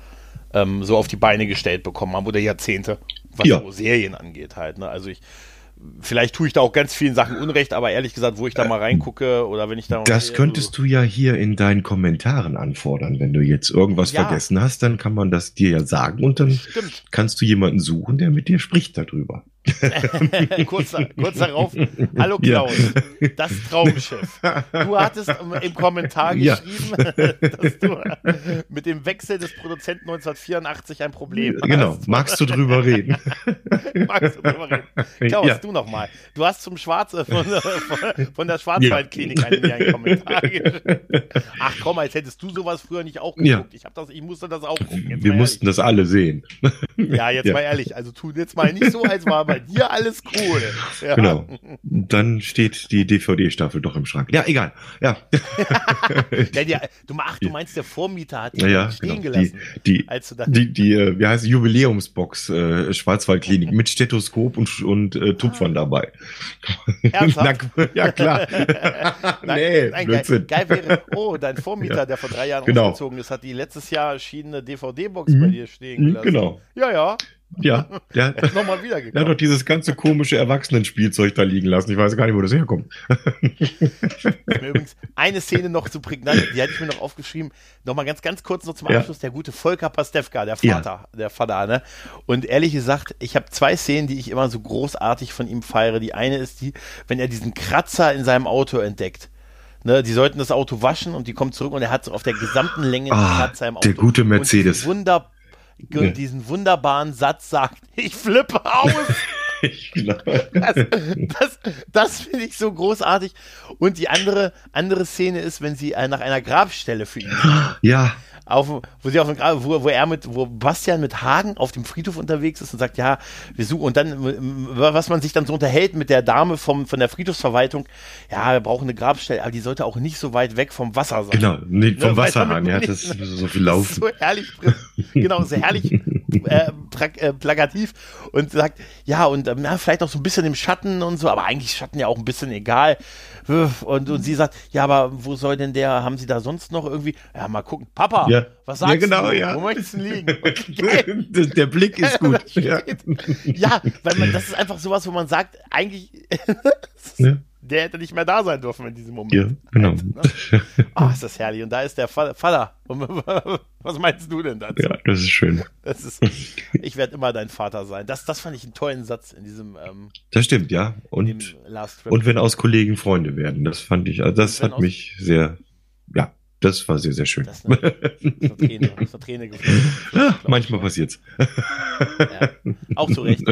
ähm, so auf die Beine gestellt bekommen haben oder Jahrzehnte, was Ja. so Serien angeht halt. Ne? Also ich, vielleicht tue ich da auch ganz vielen Sachen Unrecht, aber ehrlich gesagt, wo ich da mal reingucke oder wenn ich da Das könntest du ja hier in deinen Kommentaren anfordern. Wenn du jetzt irgendwas Ja. vergessen hast, dann kann man das dir ja sagen und dann Stimmt. kannst du jemanden suchen, der mit dir spricht darüber. <laughs> kurz, kurz darauf, hallo Ja. Klaus, das Traumschiff. Du hattest im- Kommentar Ja. geschrieben, <laughs> dass du mit dem Wechsel des Produzenten 1984 ein Problem Genau. hast. Magst du drüber reden? <laughs> Magst du drüber reden? Klaus, Ja. du nochmal. Du hast zum Schwarze von, von, von der Schwarzwaldklinik einen, mir einen Kommentar geschrieben. Ach komm, als hättest du sowas früher nicht auch geguckt. Ja. Ich, das, ich musste das auch gucken. Jetzt Wir mussten das alle sehen. ehrlich. Ja, jetzt Ja. mal ehrlich. Also tu jetzt mal nicht so, als war bei bei dir alles cool. <laughs> Ja. Genau. Dann steht die DVD-Staffel doch im Schrank. Ja, egal. Ja. <laughs> ja die, du, ach, du meinst, der Vormieter hat die ja, stehen genau. gelassen. Die, die, als du die, die, äh, wie heißt Jubiläumsbox äh, Schwarzwaldklinik mit Stethoskop und, und äh, Tupfern ah. dabei. Ernsthaft? <laughs> ja, klar. nee, nein, geil, geil, wäre, oh, dein Vormieter, ja. der vor drei Jahren genau. ausgezogen ist, hat die letztes Jahr erschienene DVD-Box mhm. bei dir stehen gelassen. Genau. Ja, ja. Ja, der, der, nochmal wieder der hat doch dieses ganze komische Erwachsenenspielzeug da liegen lassen. Ich weiß gar nicht, wo das herkommt. Übrigens eine Szene noch zu prägnant, die hatte ich mir noch aufgeschrieben. Nochmal ganz, ganz kurz noch zum Abschluss. Ja. Der gute Volker Pastewka, der Vater, ja. der Vater, ne? Und ehrlich gesagt, ich habe zwei Szenen, die ich immer so großartig von ihm feiere. Die eine ist die, wenn er diesen Kratzer in seinem Auto entdeckt. Ne, die sollten das Auto waschen und die kommt zurück und er hat so auf der gesamten Länge ah, Kratzer im Auto. Der gute Mercedes. Und wunder ja. diesen wunderbaren Satz sagt, <laughs> ich flippe aus. <laughs> ich glaube. Das, das, das finde ich so großartig. Und die andere, andere Szene ist, wenn sie nach einer Grabstelle für ihn. Ja auf, wo sie auf dem, wo, wo er mit, wo Bastian mit Hagen auf dem Friedhof unterwegs ist und sagt, ja, wir suchen, und dann, was man sich dann so unterhält mit der Dame vom, von der Friedhofsverwaltung, ja, wir brauchen eine Grabstelle, aber die sollte auch nicht so weit weg vom Wasser sein. Genau, nicht vom ne, Wasser <laughs> an, ja, <laughs> das ist so viel laufen. So herrlich, genau, so herrlich <laughs> äh, äh, plakativ und sagt, ja, und ähm, ja, vielleicht auch so ein bisschen im Schatten und so, aber eigentlich Schatten ja auch ein bisschen egal. Und, und sie sagt, ja, aber wo soll denn der, haben sie da sonst noch irgendwie, ja, mal gucken, Papa, ja. was sagst ja, genau, du? Ja. Wo möchtest du liegen? <laughs> der Blick ist gut. ja. <laughs> ja, weil man, das ist einfach sowas, wo man sagt, eigentlich, ja <laughs> der hätte nicht mehr da sein dürfen in diesem Moment. Ja, genau. Ne? Oh, ist das herrlich. Und da ist der Vater. <laughs> Was meinst du denn dazu? Ja, das ist schön. Das ist, ich werde immer dein Vater sein. Das, das fand ich einen tollen Satz in diesem. Ähm, das stimmt, ja. Und, und wenn aus Kollegen Freunde werden, das fand ich, also das hat mich sehr, ja, das war sehr, sehr schön. Das ist eine, eine Träne, eine Träne ja, manchmal passiert's. Ja, auch zu Recht.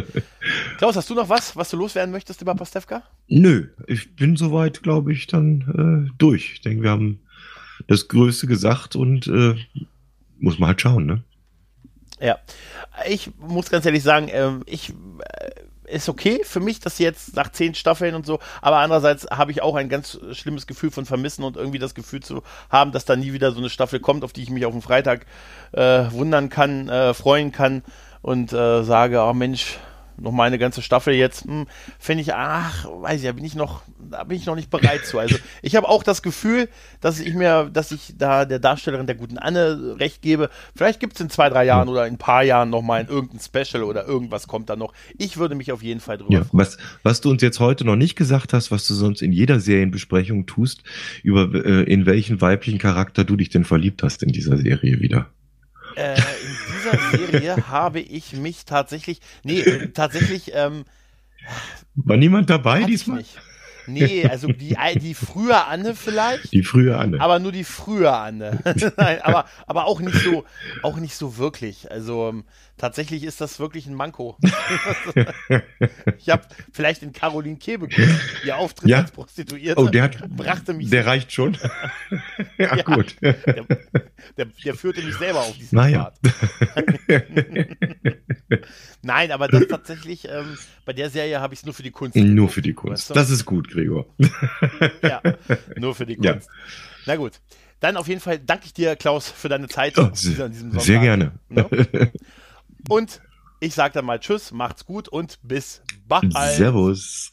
Klaus, hast du noch was, was du loswerden möchtest über Pastewka? Nö, ich bin soweit, glaube ich, dann äh, durch. Ich denke, wir haben das Größte gesagt und äh, muss man halt schauen, ne? Ja, ich muss ganz ehrlich sagen, äh, ich äh, ist okay für mich, dass jetzt nach zehn Staffeln und so, aber andererseits habe ich auch ein ganz schlimmes Gefühl von Vermissen und irgendwie das Gefühl zu haben, dass da nie wieder so eine Staffel kommt, auf die ich mich auf den Freitag äh, wundern kann, äh, freuen kann und äh, sage, oh Mensch, noch mal eine ganze Staffel jetzt, hm, finde ich, ach, weiß ich, da bin ich noch, da bin ich noch nicht bereit zu. Also ich habe auch das Gefühl, dass ich mir, dass ich da der Darstellerin der guten Anne recht gebe. Vielleicht gibt es in zwei, drei Jahren oder in ein paar Jahren noch mal ein irgendein Special oder irgendwas kommt da noch. Ich würde mich auf jeden Fall drüber ja, freuen. Was, was du uns jetzt heute noch nicht gesagt hast, was du sonst in jeder Serienbesprechung tust, über äh, in welchen weiblichen Charakter du dich denn verliebt hast in dieser Serie wieder. Äh, in dieser Serie <laughs> habe ich mich tatsächlich, nee, tatsächlich, ähm, war niemand dabei diesmal? Nicht. Nee, also die, die frühe Anne vielleicht. Die frühe Anne. Aber nur die frühe Anne. <laughs> Nein, aber, aber auch nicht so, auch nicht so wirklich. Also ähm, tatsächlich ist das wirklich ein Manko. <laughs> ich habe vielleicht in Caroline Kebekus ihr Auftritt ja? als Prostituierte. Oh, der hat, brachte mich. Der reicht schon. <laughs> ja, ja, gut. Der, der, der, führte mich selber auf diesen naja. <laughs> Nein, aber das tatsächlich, ähm, bei der Serie habe ich es nur für die Kunst. Nur für die Kunst. Weißt du? Das ist gut, Gregor. ja, nur für die Kunst. Ja. Na gut. Dann auf jeden Fall danke ich dir, Klaus, für deine Zeit. Oh, sehr, sehr gerne. No? Und ich sage dann mal Tschüss, macht's gut und bis bald. Servus.